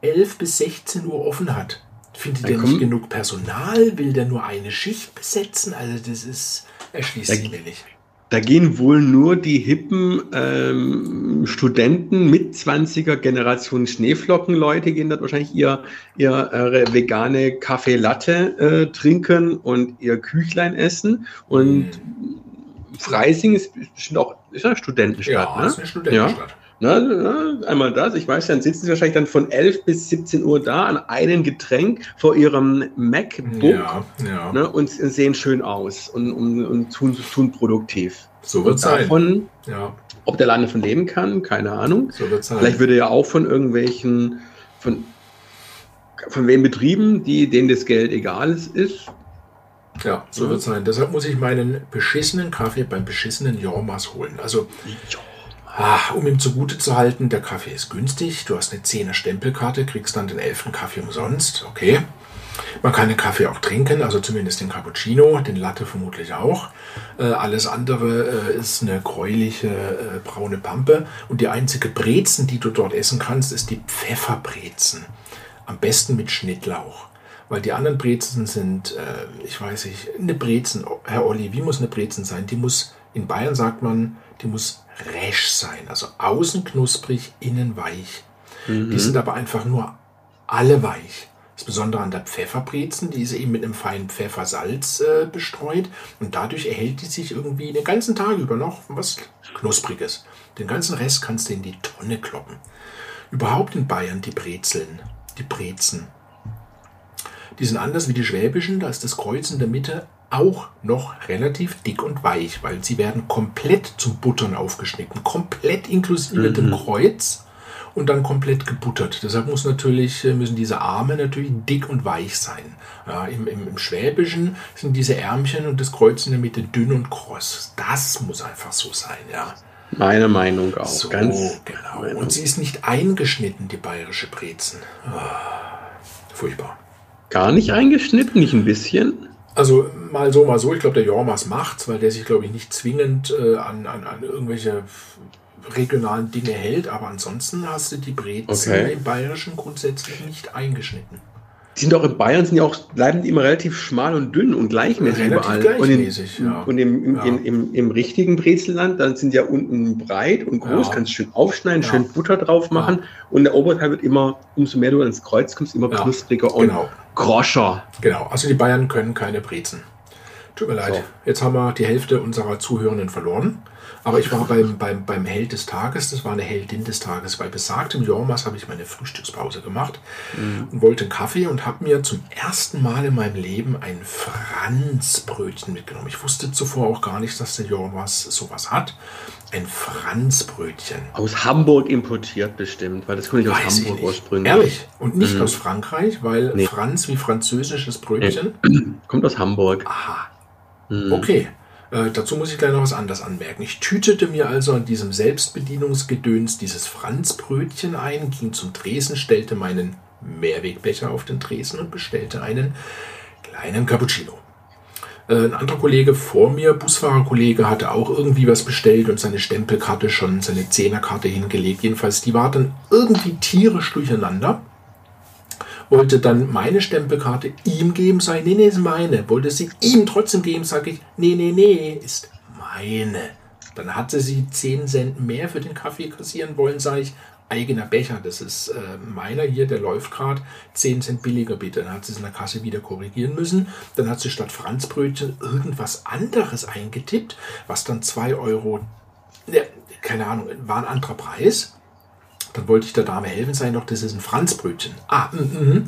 11 bis 16 Uhr offen hat? Findet er nicht genug Personal? Will der nur eine Schicht besetzen? Also das ist, erschließt sich mir nicht. Da gehen wohl nur die hippen ähm, Studenten mit 20er Generation Schneeflockenleute, gehen dort wahrscheinlich ihr, ihr äh, vegane Kaffee Latte äh, trinken und ihr Küchlein essen. Und mhm. Freising ist bestimmt auch ist eine Studentenstadt. Ja, ne? ist eine Studentenstadt. Ja. Na, na, einmal das, ich weiß, dann sitzen sie wahrscheinlich dann von 11 bis 17 Uhr da an einem Getränk vor ihrem MacBook ja, ja. Ne, und sehen schön aus und, und, und tun, tun produktiv. So wird es sein. Ja. Ob der Lande von leben kann, keine Ahnung. So wird's sein. Vielleicht würde er ja auch von irgendwelchen, von, von wem betrieben, die, denen das Geld egal ist. Ja, so ja. wird es sein. Deshalb muss ich meinen beschissenen Kaffee beim beschissenen Jormas holen. Also, ja. Ah, um ihm zugute zu halten, der Kaffee ist günstig. Du hast eine 10er Stempelkarte, kriegst dann den 11. Kaffee umsonst. Okay. Man kann den Kaffee auch trinken, also zumindest den Cappuccino, den Latte vermutlich auch. Äh, alles andere äh, ist eine gräuliche äh, braune Pampe. Und die einzige Brezen, die du dort essen kannst, ist die Pfefferbrezen. Am besten mit Schnittlauch. Weil die anderen Brezen sind, äh, ich weiß nicht, eine Brezen. Herr Olli, wie muss eine Brezen sein? Die muss, in Bayern sagt man, die muss resch sein. Also außen knusprig, innen weich. Mhm. Die sind aber einfach nur alle weich. Das Besondere an der Pfefferbrezen, die ist eben mit einem feinen Pfeffersalz äh, bestreut und dadurch erhält die sich irgendwie den ganzen Tag über noch was Knuspriges. Den ganzen Rest kannst du in die Tonne kloppen. Überhaupt in Bayern die Brezeln, die Brezen. Die sind anders wie die schwäbischen, da ist das Kreuz in der Mitte auch noch relativ dick und weich, weil sie werden komplett zum Buttern aufgeschnitten, komplett inklusive mhm. dem Kreuz und dann komplett gebuttert. Deshalb muss natürlich, äh, müssen diese Arme natürlich dick und weich sein. Ja, im, im, im, Schwäbischen sind diese Ärmchen und das Kreuz in der Mitte dünn und kross. Das muss einfach so sein, ja. Meine Meinung auch. So, Ganz genau. Meinung. Und sie ist nicht eingeschnitten, die bayerische Brezen. Oh, furchtbar. Gar nicht eingeschnitten, nicht ein bisschen? Also mal so, mal so. Ich glaube, der Jormas macht's, weil der sich, glaube ich, nicht zwingend äh, an, an, an irgendwelche regionalen Dinge hält, aber ansonsten hast du die Brezen okay. im Bayerischen grundsätzlich nicht eingeschnitten. Die sind auch in Bayern sind ja auch, bleiben die immer relativ schmal und dünn und gleichmäßig relativ überall. Gleichmäßig, und, in, ja. und im, im, ja. in, im, im, richtigen Brezelland, dann sind ja unten breit und groß, ja. kannst schön aufschneiden, schön Butter drauf machen und der Oberteil wird immer, umso mehr du ans Kreuz kommst, immer knuspriger und genau. groscher. Genau, also die Bayern können keine Brezen. Tut mir leid, so. jetzt haben wir die Hälfte unserer Zuhörenden verloren. Aber ich war beim, beim, beim Held des Tages, das war eine Heldin des Tages. Bei besagtem Jormas habe ich meine Frühstückspause gemacht mhm. und wollte einen Kaffee und habe mir zum ersten Mal in meinem Leben ein Franzbrötchen mitgenommen. Ich wusste zuvor auch gar nicht, dass der Jormas sowas hat. Ein Franzbrötchen. Aus Hamburg importiert bestimmt, weil das kommt nicht aus Weiß Hamburg ursprünglich. Ehrlich. Und nicht mhm. aus Frankreich, weil nee. Franz wie französisches Brötchen. Kommt aus Hamburg. Aha. Mhm. Okay. Äh, dazu muss ich gleich noch was anderes anmerken. Ich tütete mir also an diesem Selbstbedienungsgedöns dieses Franzbrötchen ein, ging zum Tresen, stellte meinen Mehrwegbecher auf den Tresen und bestellte einen kleinen Cappuccino. Äh, ein anderer Kollege vor mir, Busfahrerkollege, hatte auch irgendwie was bestellt und seine Stempelkarte schon, seine Zehnerkarte hingelegt. Jedenfalls, die war dann irgendwie tierisch durcheinander wollte dann meine Stempelkarte ihm geben, sage ich, nee, nee, ist meine. Wollte sie ihm trotzdem geben, sage ich, nee, nee, nee, ist meine. Dann hatte sie 10 Cent mehr für den Kaffee kassieren wollen, sage ich, eigener Becher, das ist äh, meiner hier, der läuft gerade, 10 Cent billiger bitte. Dann hat sie es in der Kasse wieder korrigieren müssen. Dann hat sie statt Franzbrötchen irgendwas anderes eingetippt, was dann 2 Euro, ne, keine Ahnung, war ein anderer Preis. Dann wollte ich der Dame helfen, sei noch, das ist ein Franzbrötchen. Ah, mm, mm,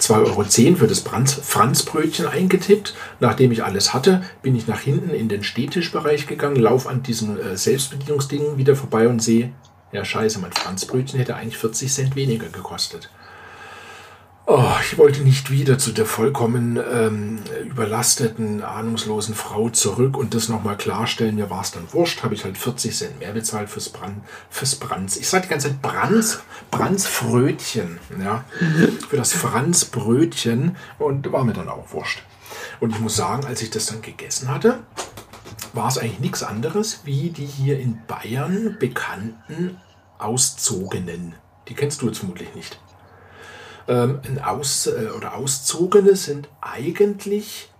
2,10 Euro für das Franzbrötchen eingetippt. Nachdem ich alles hatte, bin ich nach hinten in den Stehtischbereich gegangen, laufe an diesem äh, Selbstbedienungsding wieder vorbei und sehe, ja scheiße, mein Franzbrötchen hätte eigentlich 40 Cent weniger gekostet. Oh, ich wollte nicht wieder zu der vollkommen ähm, überlasteten, ahnungslosen Frau zurück und das nochmal klarstellen. Mir war es dann wurscht, habe ich halt 40 Cent mehr bezahlt fürs, Brand, fürs Brands. Ich sage die ganze Zeit Brands, Brandsfrötchen, ja, für das Franzbrötchen und war mir dann auch wurscht. Und ich muss sagen, als ich das dann gegessen hatte, war es eigentlich nichts anderes wie die hier in Bayern bekannten Auszogenen. Die kennst du jetzt vermutlich nicht ähm, ein Aus, äh, oder Auszogene sind eigentlich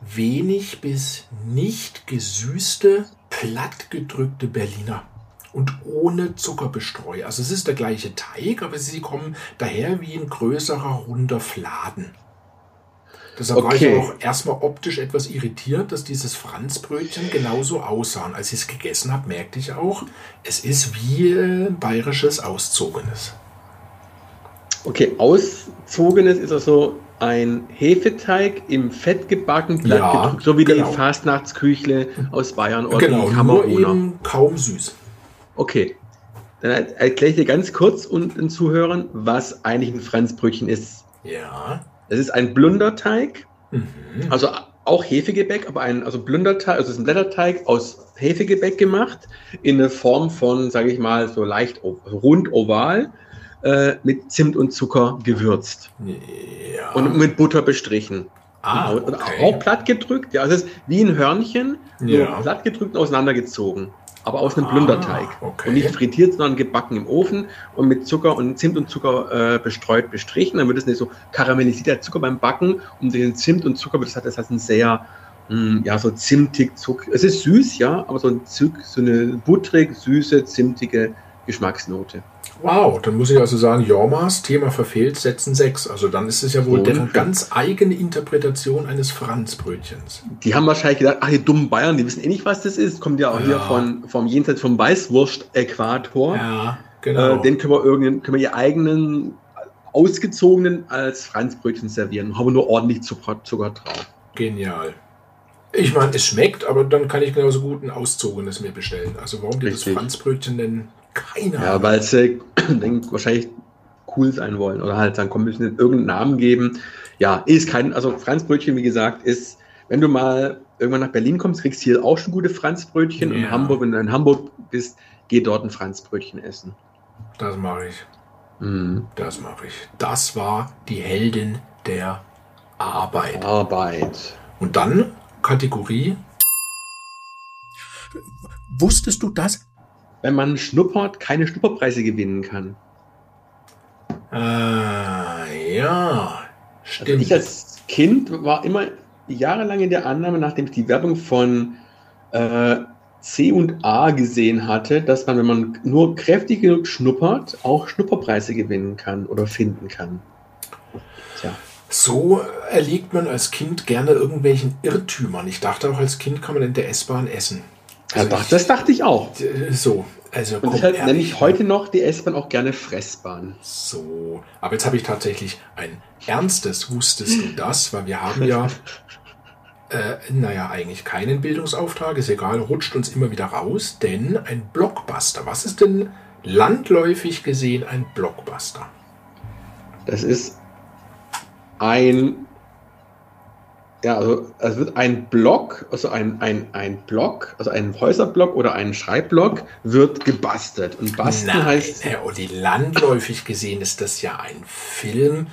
wenig bis nicht gesüßte, plattgedrückte Berliner und ohne Zuckerbestreu. Also es ist der gleiche Teig, aber sie kommen daher wie ein größerer, runder Fladen. Deshalb okay. war ich auch erstmal optisch etwas irritiert, dass dieses Franzbrötchen genauso aussah. Und als ich es gegessen habe, merkte ich auch, es ist wie äh, bayerisches Auszogenes. Okay, auszogenes ist also ein Hefeteig im Fett gebacken, glatt ja, gedrückt, so wie genau. die Fastnachtsküchle aus Bayern oder genau, nur eben kaum süß. Okay, dann erkläre ich dir ganz kurz und den Zuhörern, was eigentlich ein Franzbrötchen ist. Ja. Es ist ein Blunderteig, mhm. also auch Hefegebäck, aber ein also Blunderteig, also es ist ein Blätterteig aus Hefegebäck gemacht, in der Form von, sage ich mal, so leicht rund oval äh, mit Zimt und Zucker gewürzt. Ja. Und mit Butter bestrichen. Ah, okay. Und auch platt gedrückt. Ja, also es ist wie ein Hörnchen, ja. nur platt gedrückt und auseinandergezogen. Aber aus einem ah, Blunderteig. Okay. Und nicht frittiert, sondern gebacken im Ofen und mit Zucker und Zimt und Zucker äh, bestreut bestrichen. Dann wird es nicht so karamellisiert, der Zucker beim Backen. Und den Zimt und Zucker, das hat, das hat ein sehr, mh, hm, ja, so zimtig Zucker. Es ist süß, ja, aber so, ein Zug, so eine butterig, süße, zimtige Geschmacksnote. Wow, dann muss ich also sagen, Jormas, Thema verfehlt, setzen 6. Also dann ist es ja wohl deren ungefähr. ganz eigene Interpretation eines Franzbrötchens. Die haben wahrscheinlich gedacht, ach, die dummen Bayern, die wissen eh nicht, was das ist. Kommt ja auch Ja. hier von, vom Jenseits vom Weißwurst-Äquator. Ja, genau. Äh, den können wir, irgendeinen, können wir ihr eigenen ausgezogenen als Franzbrötchen servieren. Haben wir nur ordentlich Zucker, Zucker drauf. Genial. Ich meine, es schmeckt, aber dann kann ich genauso gut ein auszogenes mir bestellen. Also warum die das. Franzbrötchen nennen? Keine Ja, weil sie denk, wahrscheinlich cool sein wollen oder halt dann kommen müssen irgendeinen Namen geben. Ja, ist kein, also Franzbrötchen, wie gesagt, ist, wenn du mal irgendwann nach Berlin kommst, kriegst du hier auch schon gute Franzbrötchen. Und Ja. in Hamburg, wenn du in Hamburg bist, geh dort ein Franzbrötchen essen. Das mache ich. Mhm. Das mache ich. Das war die Heldin der Arbeit. Arbeit. Und dann Kategorie. Wusstest du das? Wenn man schnuppert, keine Schnupperpreise gewinnen kann. Äh, ja. Also Stimmt. ich als Kind war immer jahrelang in der Annahme, nachdem ich die Werbung von äh, C und A gesehen hatte, dass man, wenn man nur kräftig genug schnuppert, auch Schnupperpreise gewinnen kann oder finden kann. Tja. So erliegt man als Kind gerne irgendwelchen Irrtümern. Ich dachte auch, als Kind kann man in der S-Bahn essen. Also ich- das dachte ich auch. So, also Und deshalb nenne ich heute noch die S-Bahn auch gerne Fressbahn. So, aber jetzt habe ich tatsächlich ein ernstes, wusstest du das? Weil wir haben ja, äh, naja, eigentlich keinen Bildungsauftrag, ist egal, rutscht uns immer wieder raus, denn ein Blockbuster, was ist denn landläufig gesehen ein Blockbuster? Das ist ein, ja, also es wird ein Block, also ein, ein, ein Block, also ein Häuserblock oder ein Schreibblock wird gebastelt. Und basteln Nein, heißt, Herr Olli, landläufig gesehen ist das ja ein Film,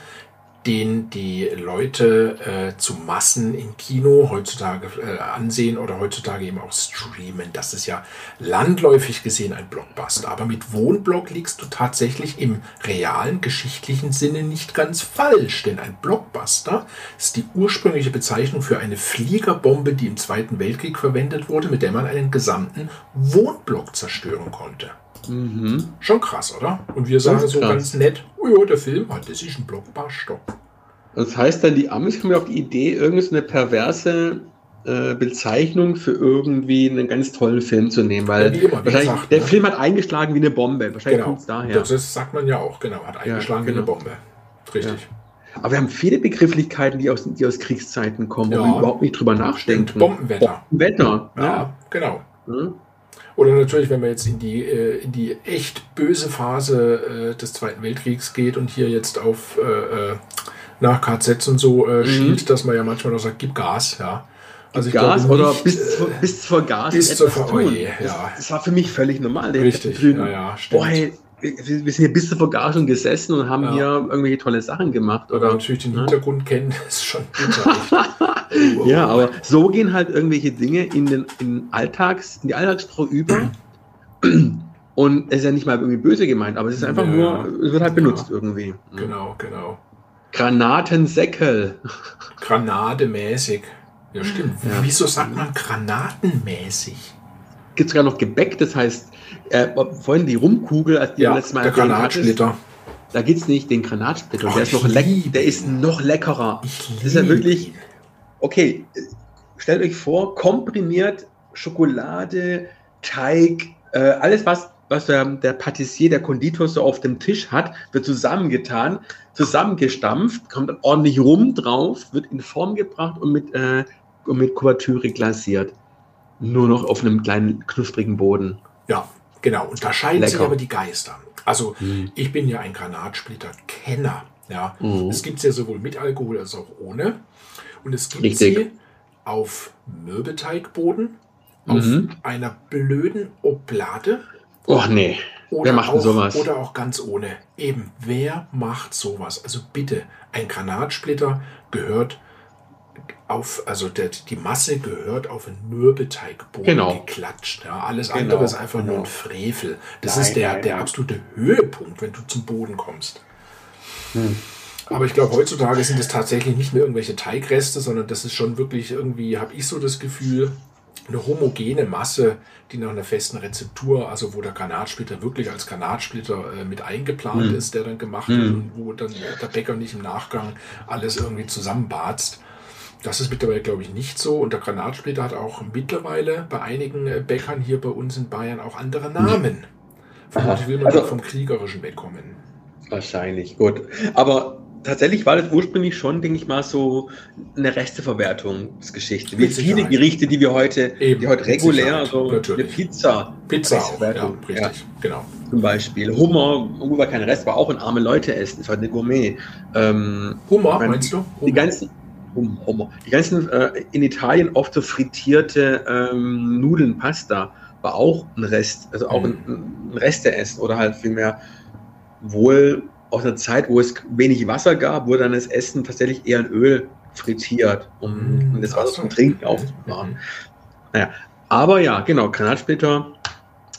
den die Leute äh, zu Massen im Kino heutzutage äh, ansehen oder heutzutage eben auch streamen. Das ist ja landläufig gesehen ein Blockbuster. Aber mit Wohnblock liegst du tatsächlich im realen geschichtlichen Sinne nicht ganz falsch, denn ein Blockbuster ist die ursprüngliche Bezeichnung für eine Fliegerbombe, die im Zweiten Weltkrieg verwendet wurde, mit der man einen gesamten Wohnblock zerstören konnte. Mhm. Schon krass, oder? Und wir sagen so krass. ganz nett, oh ja, der Film, ah, das ist ein Blockbuster. das heißt dann, die Amis kommen auf die Idee, irgendeine perverse äh, Bezeichnung für irgendwie einen ganz tollen Film zu nehmen, weil Ja, wie immer, wie wahrscheinlich gesagt, der ne? Film hat eingeschlagen wie eine Bombe. Wahrscheinlich Genau, kommt es daher. das sagt man ja auch, genau, hat eingeschlagen wie genau. eine Bombe. Richtig. Aber wir haben viele Begrifflichkeiten, die aus, die aus Kriegszeiten kommen, wo Ja. wir überhaupt nicht drüber nachdenken. Bombenwetter. Bombenwetter. Ja, Ja. genau. Hm? Oder natürlich, wenn man jetzt in die, äh, in die echt böse Phase äh, des Zweiten Weltkriegs geht und hier jetzt auf äh, äh, nach KZs und so äh, Mhm. schielt, dass man ja manchmal noch sagt, gib Gas, ja. Also ich Gas glaube oder nicht, bis, äh, zu, bis zur Gas bis zur Ver- oh tun. je, das, ja. das war für mich völlig normal. Der Richtig, ja, ja, stimmt. Boah, hey, wir, wir sind hier bis zur Vergasung gesessen und haben Ja. hier irgendwelche tolle Sachen gemacht. Oder Oder, natürlich den ne? Hintergrund kennen, ist schon. Oh, Ja, aber so gehen halt irgendwelche Dinge in den in Alltags, in die Alltagssprache über. Und es ist ja nicht mal irgendwie böse gemeint, aber es ist einfach Ja. nur, es wird halt benutzt Ja. irgendwie. Genau, genau. Granatensäckel. Granademäßig. Ja, stimmt. Wieso sagt man granatenmäßig? Gibt sogar noch Gebäck, das heißt, äh, vorhin die Rumkugel, als die Ja, letztes Mal der Granatsplitter. Da gibt es nicht den Granatsplitter. Oh, der ist noch leck, der ist noch leckerer. Das ist ja wirklich-. Okay, stellt euch vor, komprimiert Schokolade, Teig, äh, alles was, was der, der Patissier, der Konditor so auf dem Tisch hat, wird zusammengetan, zusammengestampft, kommt dann ordentlich rum drauf, wird in Form gebracht und mit, äh, und mit Kuvertüre glasiert. Nur noch auf einem kleinen knusprigen Boden. Ja, genau. Und da scheiden sich Lecker. aber die Geister. Also, Mhm. ich bin ja ein Granatsplitter-Kenner. Ja. Mhm. Es gibt es ja sowohl mit Alkohol als auch ohne. Und es gibt Richtig. sie auf Mürbeteigboden, auf Mhm. einer blöden Oblade Oh nee. Oder Wer macht denn sowas? Oder auch ganz ohne. Eben, wer macht sowas? Also bitte, ein Granatsplitter gehört auf, also der, die Masse gehört auf einen Mürbeteigboden Genau. geklatscht. Ja, alles Genau, andere ist einfach nur genau. ein Frevel. Das Nein, ist der, nein, der nein. absolute Höhepunkt, wenn du zum Boden kommst. Hm. Aber ich glaube, heutzutage sind es tatsächlich nicht mehr irgendwelche Teigreste, sondern das ist schon wirklich irgendwie, habe ich so das Gefühl, eine homogene Masse, die nach einer festen Rezeptur, also wo der Granatsplitter wirklich als Granatsplitter äh, mit eingeplant Mhm. ist, der dann gemacht Mhm. wird und wo dann der Bäcker nicht im Nachgang alles irgendwie zusammenbarzt. Das ist mittlerweile, glaube ich, nicht so. Und der Granatsplitter hat auch mittlerweile bei einigen äh, Bäckern hier bei uns in Bayern auch andere Namen. Vermutlich will man Also- vom Kriegerischen wegkommen. Wahrscheinlich, gut. Aber tatsächlich war das ursprünglich schon, denke ich mal, so eine Resteverwertungsgeschichte. Wie viele. Gerichte, die wir heute, Eben, die heute regulär, Sicherheit, so eine. Pizza Pizza auch, ja, richtig, genau. zum Beispiel. Hummer, Hummer war kein Rest, war auch ein arme Leute essen, ist heute eine Gourmet. Ähm, Hummer, meinst du? die ganzen, Hum- Hummer, die ganzen äh, in Italien oft so frittierte ähm, Nudeln, Pasta, war auch ein Rest, also auch Mhm. ein, ein Resteessen oder halt vielmehr wohl aus einer Zeit, wo es wenig Wasser gab, wurde dann das Essen tatsächlich eher in Öl frittiert, um, um das Wasser zum Trinken aufzubewahren. Mhm. Aber ja, genau, Granatsplitter,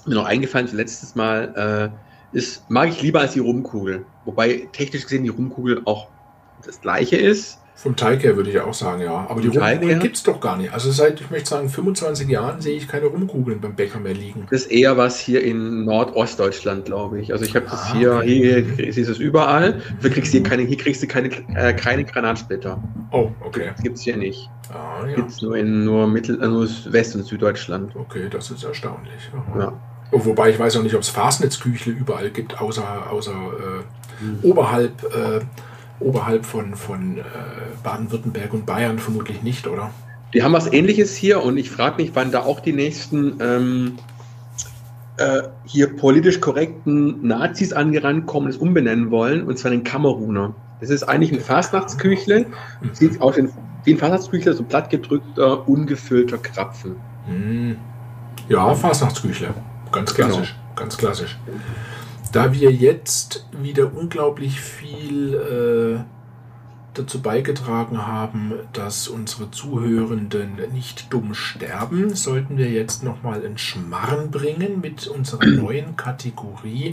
mir noch eingefallen, letztes Mal, äh, ist, mag ich lieber als die Rumkugel. Wobei technisch gesehen die Rumkugel auch das gleiche ist. Vom Teig her würde ich auch sagen, ja. Aber die Rumkugeln gibt es doch gar nicht. Also seit, ich möchte sagen, 25 Jahren sehe ich keine Rumkugeln beim Bäcker mehr liegen. Das ist eher was hier in Nordostdeutschland, glaube ich. Also ich habe das Ah, hier, okay. hier ist es überall. Du kriegst hier keine, hier kriegst du keine, äh, keine Granatsplitter. Oh, okay. Das gibt's hier nicht. Ah, ja. Gibt's nur in nur Mittel, äh, nur West- und Süddeutschland. Okay, das ist erstaunlich. Ja. Ja. Oh, wobei ich weiß auch nicht, ob es Fasnetzküchle überall gibt, außer, außer äh, Mhm. oberhalb, äh, oberhalb von, von äh, Baden-Württemberg und Bayern vermutlich nicht, oder? Die haben was ähnliches hier und ich frage mich, wann da auch die nächsten ähm, äh, hier politisch korrekten Nazis angerannt kommen, das umbenennen wollen, und zwar den Kameruner. Das ist eigentlich ein Fastnachtsküchle, sieht aus wie ein Fastnachtsküchle, so plattgedrückter, ungefüllter Krapfen. Hm. Ja, Fasnachtsküchle. Ganz Genau. klassisch. Ganz klassisch. Da wir jetzt wieder unglaublich viel äh, dazu beigetragen haben, dass unsere Zuhörenden nicht dumm sterben, sollten wir jetzt nochmal einen Schmarrn bringen mit unserer neuen Kategorie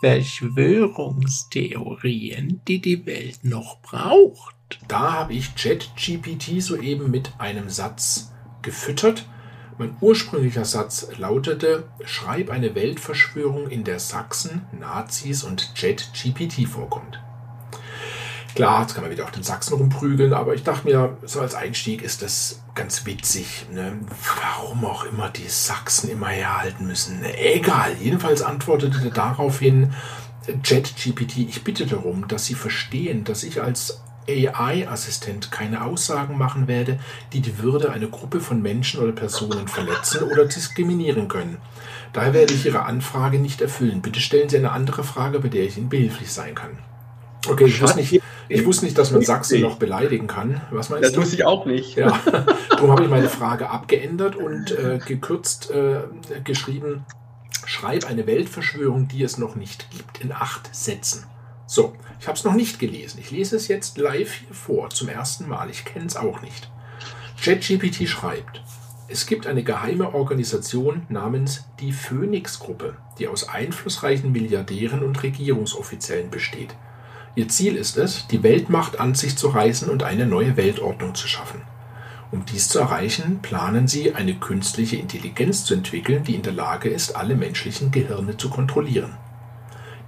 Verschwörungstheorien, die die Welt noch braucht. Da habe ich ChatGPT soeben mit einem Satz gefüttert. Mein ursprünglicher Satz lautete: Schreib eine Weltverschwörung, in der Sachsen, Nazis und ChatGPT vorkommt. Klar, jetzt kann man wieder auf den Sachsen rumprügeln, aber ich dachte mir, so als Einstieg ist das ganz witzig. Ne? Warum auch immer die Sachsen immer herhalten müssen. Egal, jedenfalls antwortete daraufhin ChatGPT, ich bitte darum, dass Sie verstehen, dass ich als AI-Assistent keine Aussagen machen werde, die die Würde einer Gruppe von Menschen oder Personen verletzen oder diskriminieren können. Daher werde ich Ihre Anfrage nicht erfüllen. Bitte stellen Sie eine andere Frage, bei der ich Ihnen behilflich sein kann. Okay, ich wusste nicht, ich wusste nicht dass man Sachsen noch beleidigen kann. Was meinst Das du? wusste ich auch nicht. Ja, darum habe ich meine Frage abgeändert und äh, gekürzt äh, geschrieben, schreib eine Weltverschwörung, die es noch nicht gibt, in acht Sätzen. So, ich habe es noch nicht gelesen. Ich lese es jetzt live hier vor, zum ersten Mal. Ich kenne es auch nicht. ChatGPT schreibt, es gibt eine geheime Organisation namens die Phoenix-Gruppe, die aus einflussreichen Milliardären und Regierungsoffiziellen besteht. Ihr Ziel ist es, die Weltmacht an sich zu reißen und eine neue Weltordnung zu schaffen. Um dies zu erreichen, planen sie, eine künstliche Intelligenz zu entwickeln, die in der Lage ist, alle menschlichen Gehirne zu kontrollieren.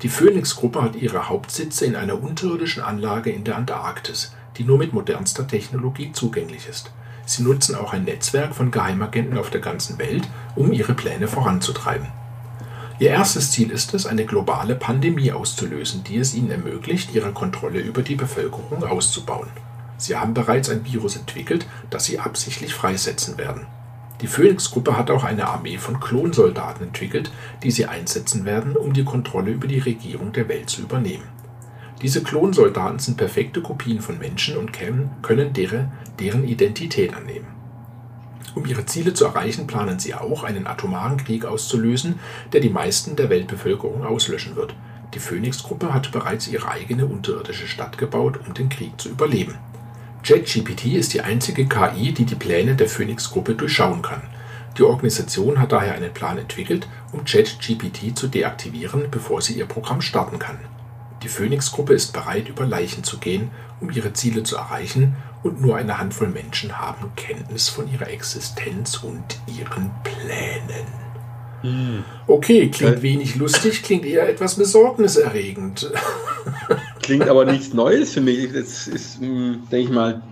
Die Phoenix-Gruppe hat ihre Hauptsitze in einer unterirdischen Anlage in der Antarktis, die nur mit modernster Technologie zugänglich ist. Sie nutzen auch ein Netzwerk von Geheimagenten auf der ganzen Welt, um ihre Pläne voranzutreiben. Ihr erstes Ziel ist es, eine globale Pandemie auszulösen, die es ihnen ermöglicht, ihre Kontrolle über die Bevölkerung auszubauen. Sie haben bereits ein Virus entwickelt, das sie absichtlich freisetzen werden. Die Phoenix-Gruppe hat auch eine Armee von Klonsoldaten entwickelt, die sie einsetzen werden, um die Kontrolle über die Regierung der Welt zu übernehmen. Diese Klonsoldaten sind perfekte Kopien von Menschen und können deren, Identität annehmen. Um ihre Ziele zu erreichen, planen sie auch, einen atomaren Krieg auszulösen, der die meisten der Weltbevölkerung auslöschen wird. Die Phoenix-Gruppe hat bereits ihre eigene unterirdische Stadt gebaut, um den Krieg zu überleben. JetGPT ist die einzige KI, die die Pläne der Phoenix-Gruppe durchschauen kann. Die Organisation hat daher einen Plan entwickelt, um JetGPT zu deaktivieren, bevor sie ihr Programm starten kann. Die Phoenix-Gruppe ist bereit, über Leichen zu gehen, um ihre Ziele zu erreichen und nur eine Handvoll Menschen haben Kenntnis von ihrer Existenz und ihren Plänen. Okay, klingt Äh. wenig lustig, klingt eher etwas besorgniserregend. Klingt aber nichts Neues für mich. Das ist, mh, denke ich mal,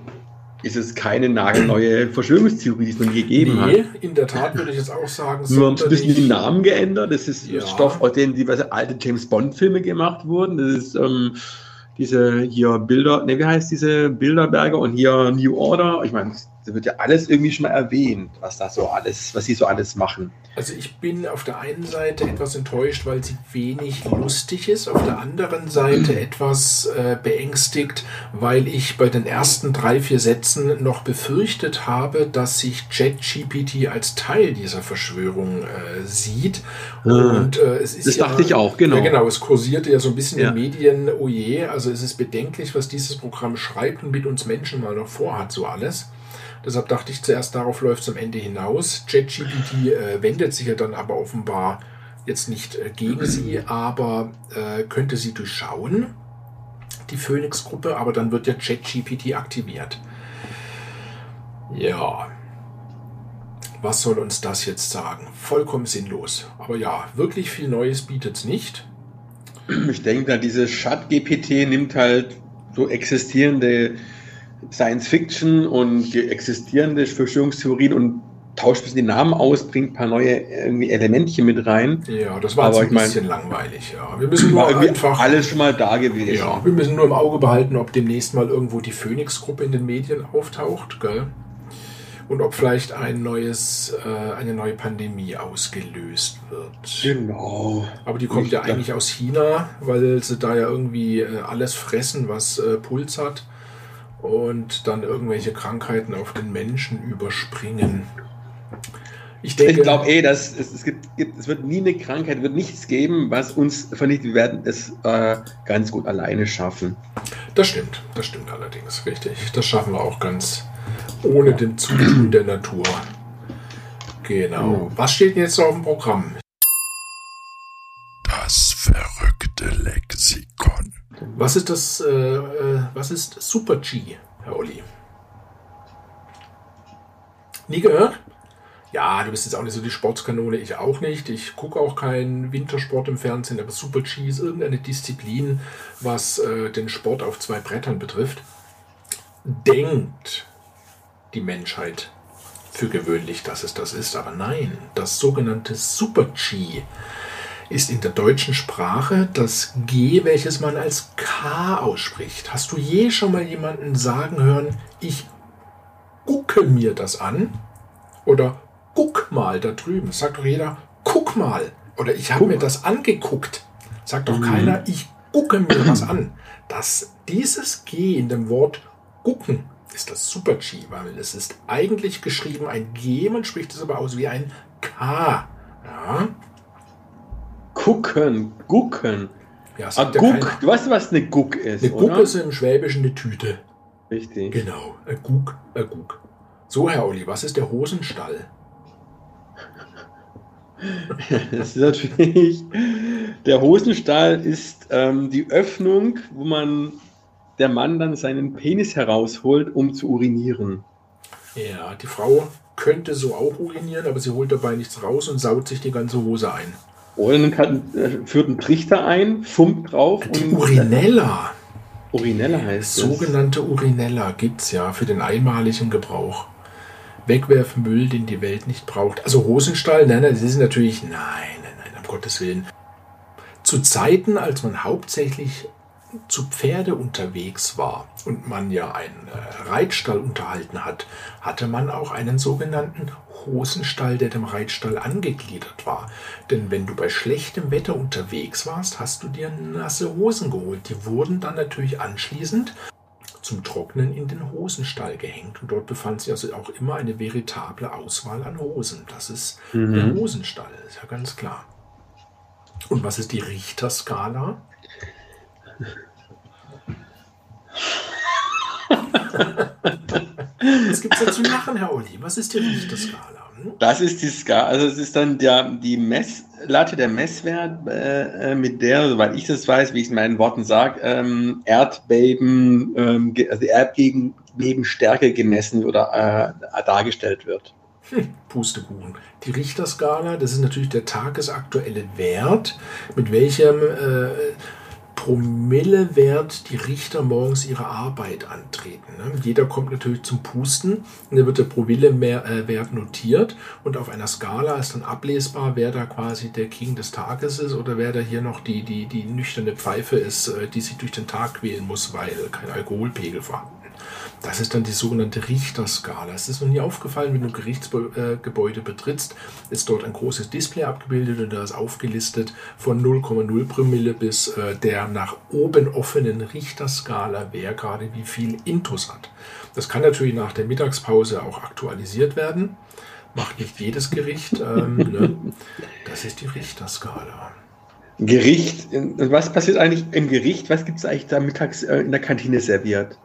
ist es keine nagelneue Verschwörungstheorie, die es noch nie gegeben Nee, hat. in der Tat würde ich jetzt auch sagen, Nur haben sie ein bisschen den Namen geändert. Das ist Ja. Stoff, aus dem diverse alte James Bond-Filme gemacht wurden. Das ist ähm, diese hier Bilder, ne, wie heißt diese Bilderberger und hier New Order. Ich meine, da wird ja alles irgendwie schon mal erwähnt, was da so alles, was sie so alles machen. Also ich bin auf der einen Seite etwas enttäuscht, weil sie wenig lustig ist, auf der anderen Seite etwas äh, beängstigt, weil ich bei den ersten drei, vier Sätzen noch befürchtet habe, dass sich ChatGPT als Teil dieser Verschwörung äh, sieht. Und äh, es ist Das ja, dachte ich auch, genau. Ja, genau, es kursierte ja so ein bisschen Ja. in den Medien, oh je, also es ist bedenklich, was dieses Programm schreibt und mit uns Menschen mal noch vorhat, so alles. Deshalb dachte ich zuerst, darauf läuft es am Ende hinaus. ChatGPT äh, wendet sich ja dann aber offenbar jetzt nicht äh, gegen sie, aber äh, könnte sie durchschauen, die Phoenix-Gruppe, aber dann wird ja ChatGPT aktiviert. Ja. Was soll uns das jetzt sagen? Vollkommen sinnlos. Aber ja, wirklich viel Neues bietet es nicht. Ich denke, diese Chat-GPT nimmt halt so existierende Science-Fiction und ge- existierende Verschwörungstheorien und tauscht ein bisschen die Namen aus, bringt ein paar neue irgendwie Elementchen mit rein. Ja, das war Aber ein mein- bisschen langweilig. Ja. Wir müssen nur einfach. alles schon mal da gewesen. Ja, wir müssen nur im Auge behalten, ob demnächst mal irgendwo die Phoenix-Gruppe in den Medien auftaucht, gell? Und ob vielleicht ein neues, äh, eine neue Pandemie ausgelöst wird. Genau. Aber die kommt Ich ja eigentlich aus China, weil sie da ja irgendwie äh, alles fressen, was äh, Puls hat und dann irgendwelche Krankheiten auf den Menschen überspringen. Ich denke, Ich glaube eh, dass es, es gibt, gibt, es wird nie eine Krankheit, wird nichts geben, was uns vernichtet. Wir werden es äh, ganz gut alleine schaffen. das stimmt, das stimmt allerdings, richtig. Das schaffen wir auch ganz ohne den Zutun der Natur. Genau. Was steht denn jetzt so auf dem Programm? Das verrückte Lexikon. Was ist das, äh, äh, was ist Super G, Herr Olli? Nie gehört? Ja, du bist jetzt auch nicht so die Sportskanone, ich auch nicht. Ich gucke auch keinen Wintersport im Fernsehen, aber Super G ist irgendeine Disziplin, was äh, den Sport auf zwei Brettern betrifft. Denkt die Menschheit für gewöhnlich, dass es das ist, aber nein, das sogenannte Super G ist in der deutschen Sprache das G, welches man als K ausspricht. Hast du je schon mal jemanden sagen hören, ich gucke mir das an? Oder guck mal da drüben. Sagt doch jeder, guck mal. Oder ich habe mir das angeguckt. Sagt doch Mhm. keiner, ich gucke mir was an. Das, dieses G in dem Wort gucken ist das Super G, weil es ist eigentlich geschrieben ein G, man spricht es aber aus wie ein K. Ja, Gucken, gucken. ja Ah, Guck. keiner. Du weißt, was eine Guck ist, Eine? Guck ist im Schwäbischen eine Tüte. Richtig. Genau, ein Guck, ein Guck. So, Herr Olli, was ist der Hosenstall? Das ist natürlich. Der Hosenstall ist ähm, die Öffnung, wo man der Mann dann seinen Penis herausholt, um zu urinieren. Ja, die Frau könnte so auch urinieren, aber sie holt dabei nichts raus und saut sich die ganze Hose ein. Oder kann, äh, führt einen Trichter ein, fummt drauf Die und Urinella, Urinelle heißt es. sogenannte Urinella, gibt's ja für den einmaligen Gebrauch. Wegwerfmüll, den die Welt nicht braucht. Also Hosenstall, nein, nein, das ist natürlich, nein, nein, nein, um Gottes Willen. Zu Zeiten, als man hauptsächlich zu Pferde unterwegs war und man ja einen äh, Reitstall unterhalten hat, hatte man auch einen sogenannten Hosenstall, der dem Reitstall angegliedert war. Denn wenn du bei schlechtem Wetter unterwegs warst, hast du dir nasse Hosen geholt. Die wurden dann natürlich anschließend zum Trocknen in den Hosenstall gehängt. Und dort befand sich also auch immer eine veritable Auswahl an Hosen. Das ist Mhm. der Hosenstall, ist ja ganz klar. Und was ist die Richterskala? Was gibt es da zu lachen, Herr Olli? Was ist die Richterskala? Hm? Das ist die Ska, also es ist dann der, die Messlatte, der Messwert, äh, äh, mit der, soweit ich das weiß, wie ich es in meinen Worten sage, ähm, Erdbeben, ähm, also Erdgegend, Nebenstärke gemessen oder äh, dargestellt wird. Hm, Pustekuchen. Die Richterskala, das ist natürlich der tagesaktuelle Wert, mit welchem äh, Promillewert die Richter morgens ihre Arbeit antreten. Ne? Jeder kommt natürlich zum Pusten und dann wird der Promillewert notiert und auf einer Skala ist dann ablesbar, wer da quasi der King des Tages ist oder wer da hier noch die, die, die nüchterne Pfeife ist, äh, die sich durch den Tag quälen muss, weil kein Alkoholpegel vorhanden das ist dann die sogenannte Richterskala. Es ist noch nie aufgefallen, wenn du ein Gerichtsgebäude betrittst, ist dort ein großes Display abgebildet und da ist aufgelistet von 0,0 Promille bis äh, der nach oben offenen Richterskala, wer gerade wie viel Intus hat. Das kann natürlich nach der Mittagspause auch aktualisiert werden. Macht nicht jedes Gericht. Ähm, ne? Das ist die Richterskala. Gericht, was passiert eigentlich im Gericht? Was gibt es eigentlich da mittags äh, in der Kantine serviert?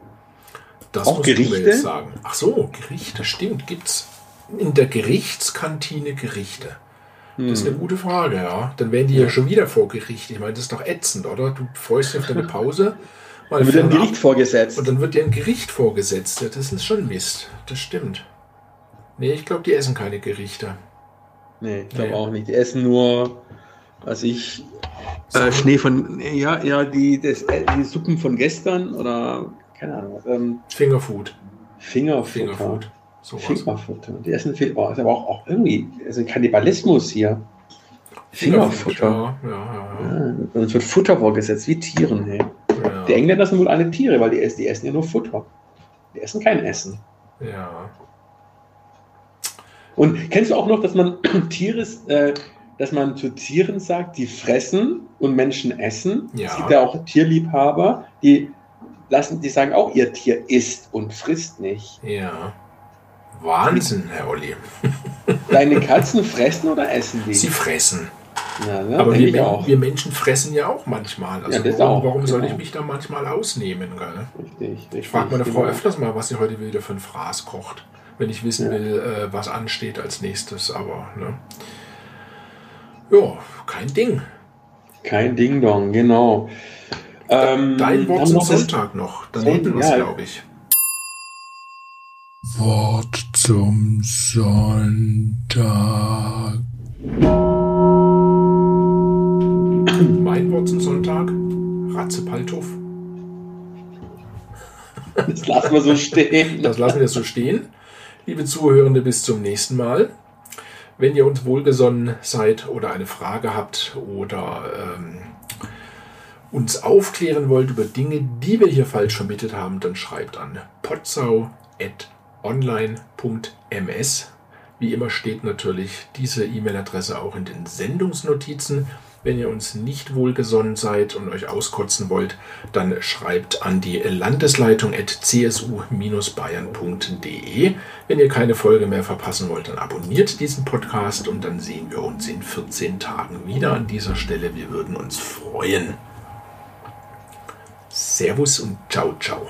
Das auch Gerichte? jetzt sagen. Ach so, Gerichte, stimmt, gibt's in der Gerichtskantine Gerichte? Das ist eine hm. gute Frage, ja. Dann werden die ja. ja schon wieder vor Gericht. Ich meine, das ist doch ätzend, oder? Du freust dich auf deine Pause. Dann wird dir ein Gericht vorgesetzt. Und dann wird dir ein Gericht vorgesetzt. Ja, das ist schon Mist. Das stimmt. Nee, ich glaube, die essen keine Gerichte. Nee, ich glaube nee. auch nicht. Die essen nur, was ich, äh, Schnee von, ja, ja, die, das, äh, die Suppen von gestern oder keine Ahnung. Ähm, Fingerfood. Fingerfood. Fingerfood. So Fingerfutter. Die essen viel. Oh, ist aber auch, auch irgendwie also Kannibalismus hier. Fingerfutter. Ja, ja, ja. ja. Uns wird Futter vorgesetzt, wie Tieren. Hey. Ja. Die Engländer sind wohl alle Tiere, weil die essen, die essen ja nur Futter. Die essen kein Essen. Ja. Und kennst du auch noch, dass man Tiere, äh, dass man zu Tieren sagt, die fressen und Menschen essen? Ja. Es gibt ja auch Tierliebhaber, die lassen, die sagen auch, ihr Tier isst und frisst nicht. Ja. Wahnsinn, Herr Olli. Deine Katzen fressen oder essen die? Sie fressen. Ja, ne? Aber wir, wir, Menschen fressen ja auch manchmal. Also ja, warum, auch, warum soll genau. ich mich da manchmal ausnehmen? Gell? Richtig, richtig, ich frage meine Frau genau. öfters mal, was sie heute wieder für ein Fraß kocht, wenn ich wissen ja. will, äh, was ansteht als nächstes. Aber ne? ja, kein Ding. Kein Ding Dong, genau. Ähm, Dein Wort zum Sonntag noch. Dann hätten wir es, glaube ich. Wort zum Sonntag. Mein Wort zum Sonntag. Ratzepaltuff. Das lassen wir so stehen. Das lassen wir so stehen. Liebe Zuhörende, bis zum nächsten Mal. Wenn ihr uns wohlgesonnen seid oder eine Frage habt oder ähm, uns aufklären wollt über Dinge, die wir hier falsch vermittelt haben, dann schreibt an potsau.online.ms. Wie immer steht natürlich diese E-Mail-Adresse auch in den Sendungsnotizen. Wenn ihr uns nicht wohlgesonnen seid und euch auskotzen wollt, dann schreibt an die Landesleitung at csu-bayern.de. Wenn ihr keine Folge mehr verpassen wollt, dann abonniert diesen Podcast und dann sehen wir uns in 14 Tagen wieder an dieser Stelle. Wir würden uns freuen. Servus und ciao, ciao.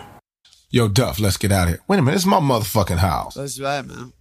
Yo, Duff, let's get out of here. Wait a minute, it's my motherfucking house. That's right, man.